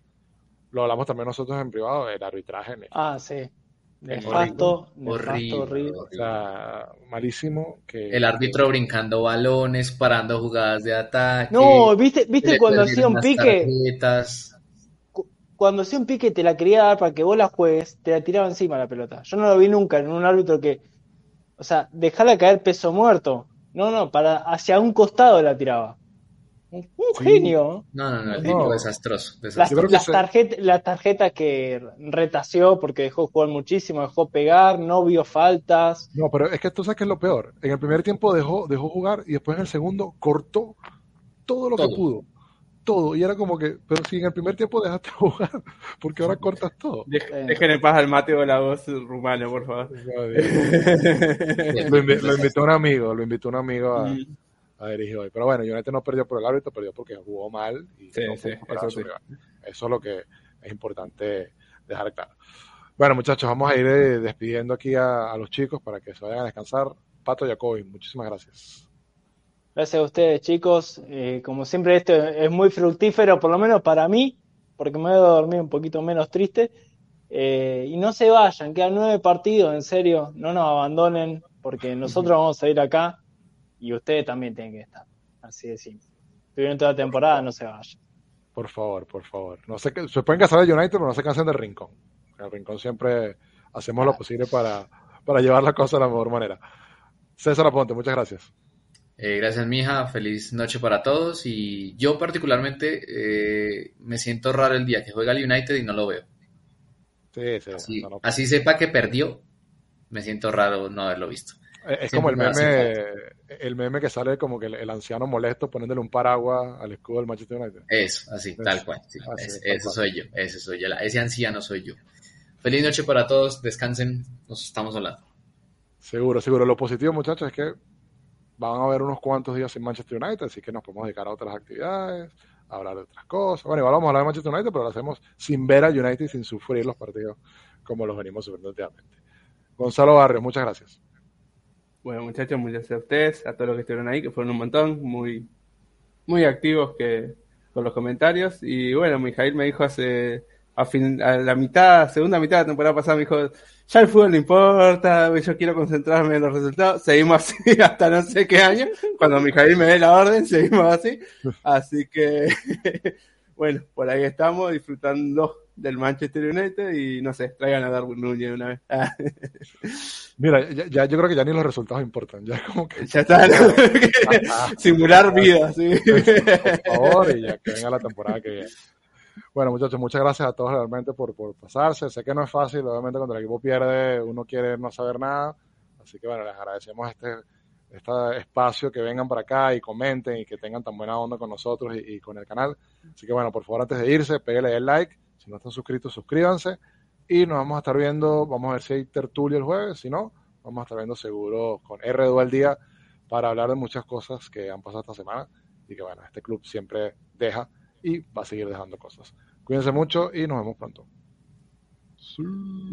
Lo hablamos también nosotros en privado, el arbitraje. ne- Ah, sí. Nefasto, nefasto, Horrible, horrible. O sea, malísimo. Que, El árbitro brincando balones, parando jugadas de ataque. No, ¿viste, viste le cuando hacía un pique? tarjetas. Cuando hacía un pique te la quería dar para que vos la juegues, te la tiraba encima la pelota. Yo no lo vi nunca en un árbitro que, o sea, dejarla caer peso muerto. No, no, para hacia un costado la tiraba. Un, Sí. genio. No, no, no, el No. tipo desastroso. Las, desastroso. Las se- tarjetas, la tarjeta que retació porque dejó jugar muchísimo, dejó pegar, no vio faltas. No, pero es que tú sabes que es lo peor. En el primer tiempo dejó, dejó jugar y después en el segundo cortó todo lo que pudo. Todo. Y era como que, pero si en el primer tiempo dejaste jugar, porque ahora cortas todo. Dej- Dejen en paz al Mateo la voz rumano, por favor. Lo, invi- lo invitó un amigo, lo invitó un amigo a, Mm. a dirigir hoy. Pero bueno, United no perdió por el árbitro, perdió porque jugó mal y Sí, no sí, eso sí. es lo que es importante dejar claro. Bueno, muchachos, vamos a ir eh, despidiendo aquí a, a los chicos para que se vayan a descansar. Pato Jacobi, muchísimas gracias. Gracias a ustedes, chicos. Eh, como siempre, esto es muy fructífero, por lo menos para mí, porque me voy a dormir un poquito menos triste. Eh, y no se vayan, quedan nueve partidos, en serio, no nos abandonen, porque nosotros vamos a ir acá y ustedes también tienen que estar. Así de simple. Estuvieron toda la temporada, no se vayan. Por favor, por favor. No sé qué- se pueden casar de United, pero no se cansen del Rincón. El Rincón siempre hacemos lo posible para, para llevar la cosa de la mejor manera. César Aponte, muchas gracias. Eh, gracias, mija. Feliz noche para todos. Y yo, particularmente, eh, me siento raro el día que juega el United y no lo veo. Sí, sí. Así, no, no. así sepa que perdió, me siento raro no haberlo visto. Eh, Es siempre como el meme, el meme que sale como que el, el anciano molesto poniéndole un paraguas al escudo del Manchester United. Eso, así, tal cual. sí, así, es- tal eso cual. soy yo, ese soy yo, ese anciano soy yo. Feliz noche para todos, descansen, nos estamos hablando. Seguro, seguro. Lo positivo, muchachos, es que van a haber unos cuantos días sin Manchester United, así que nos podemos dedicar a otras actividades, a hablar de otras cosas. Bueno, igual vamos a hablar de Manchester United, pero lo hacemos sin ver al United y sin sufrir los partidos como los venimos sufriendo últimamente. Gonzalo Barrios, muchas gracias. Bueno, muchachos, muchas gracias a ustedes, a todos los que estuvieron ahí, que fueron un montón, muy, muy activos que, con los comentarios. Y bueno, Mijail me dijo hace, a, fin, a la mitad, segunda mitad de la temporada pasada, me dijo, ya el fútbol no importa, yo quiero concentrarme en los resultados. Seguimos así hasta no sé qué año. Cuando Mijail me dé la orden, seguimos así. Así que, bueno, por ahí estamos disfrutando del Manchester United y no sé, traigan a Darwin Núñez una vez. Mira, ya, ya- yo creo que ya ni los resultados importan, ya como que, Ya está, ¿no? Simular vida, sí. por favor, y ya que venga la temporada que viene. Bueno, muchachos, muchas gracias a todos realmente por, por pasarse. Sé que no es fácil, obviamente cuando el equipo pierde uno quiere no saber nada, Así que bueno, les agradecemos este, este espacio, que vengan para acá y comenten y que tengan tan buena onda con nosotros y, y con el canal. Así que bueno, por favor, antes de irse, pégale el like. Si no están suscritos, suscríbanse. Y nos vamos a estar viendo, vamos a ver si hay tertulia el jueves. Si no, vamos a estar viendo seguro con R2 al día para hablar de muchas cosas que han pasado esta semana. Y que bueno, este club siempre deja y va a seguir dejando cosas. Cuídense mucho y nos vemos pronto.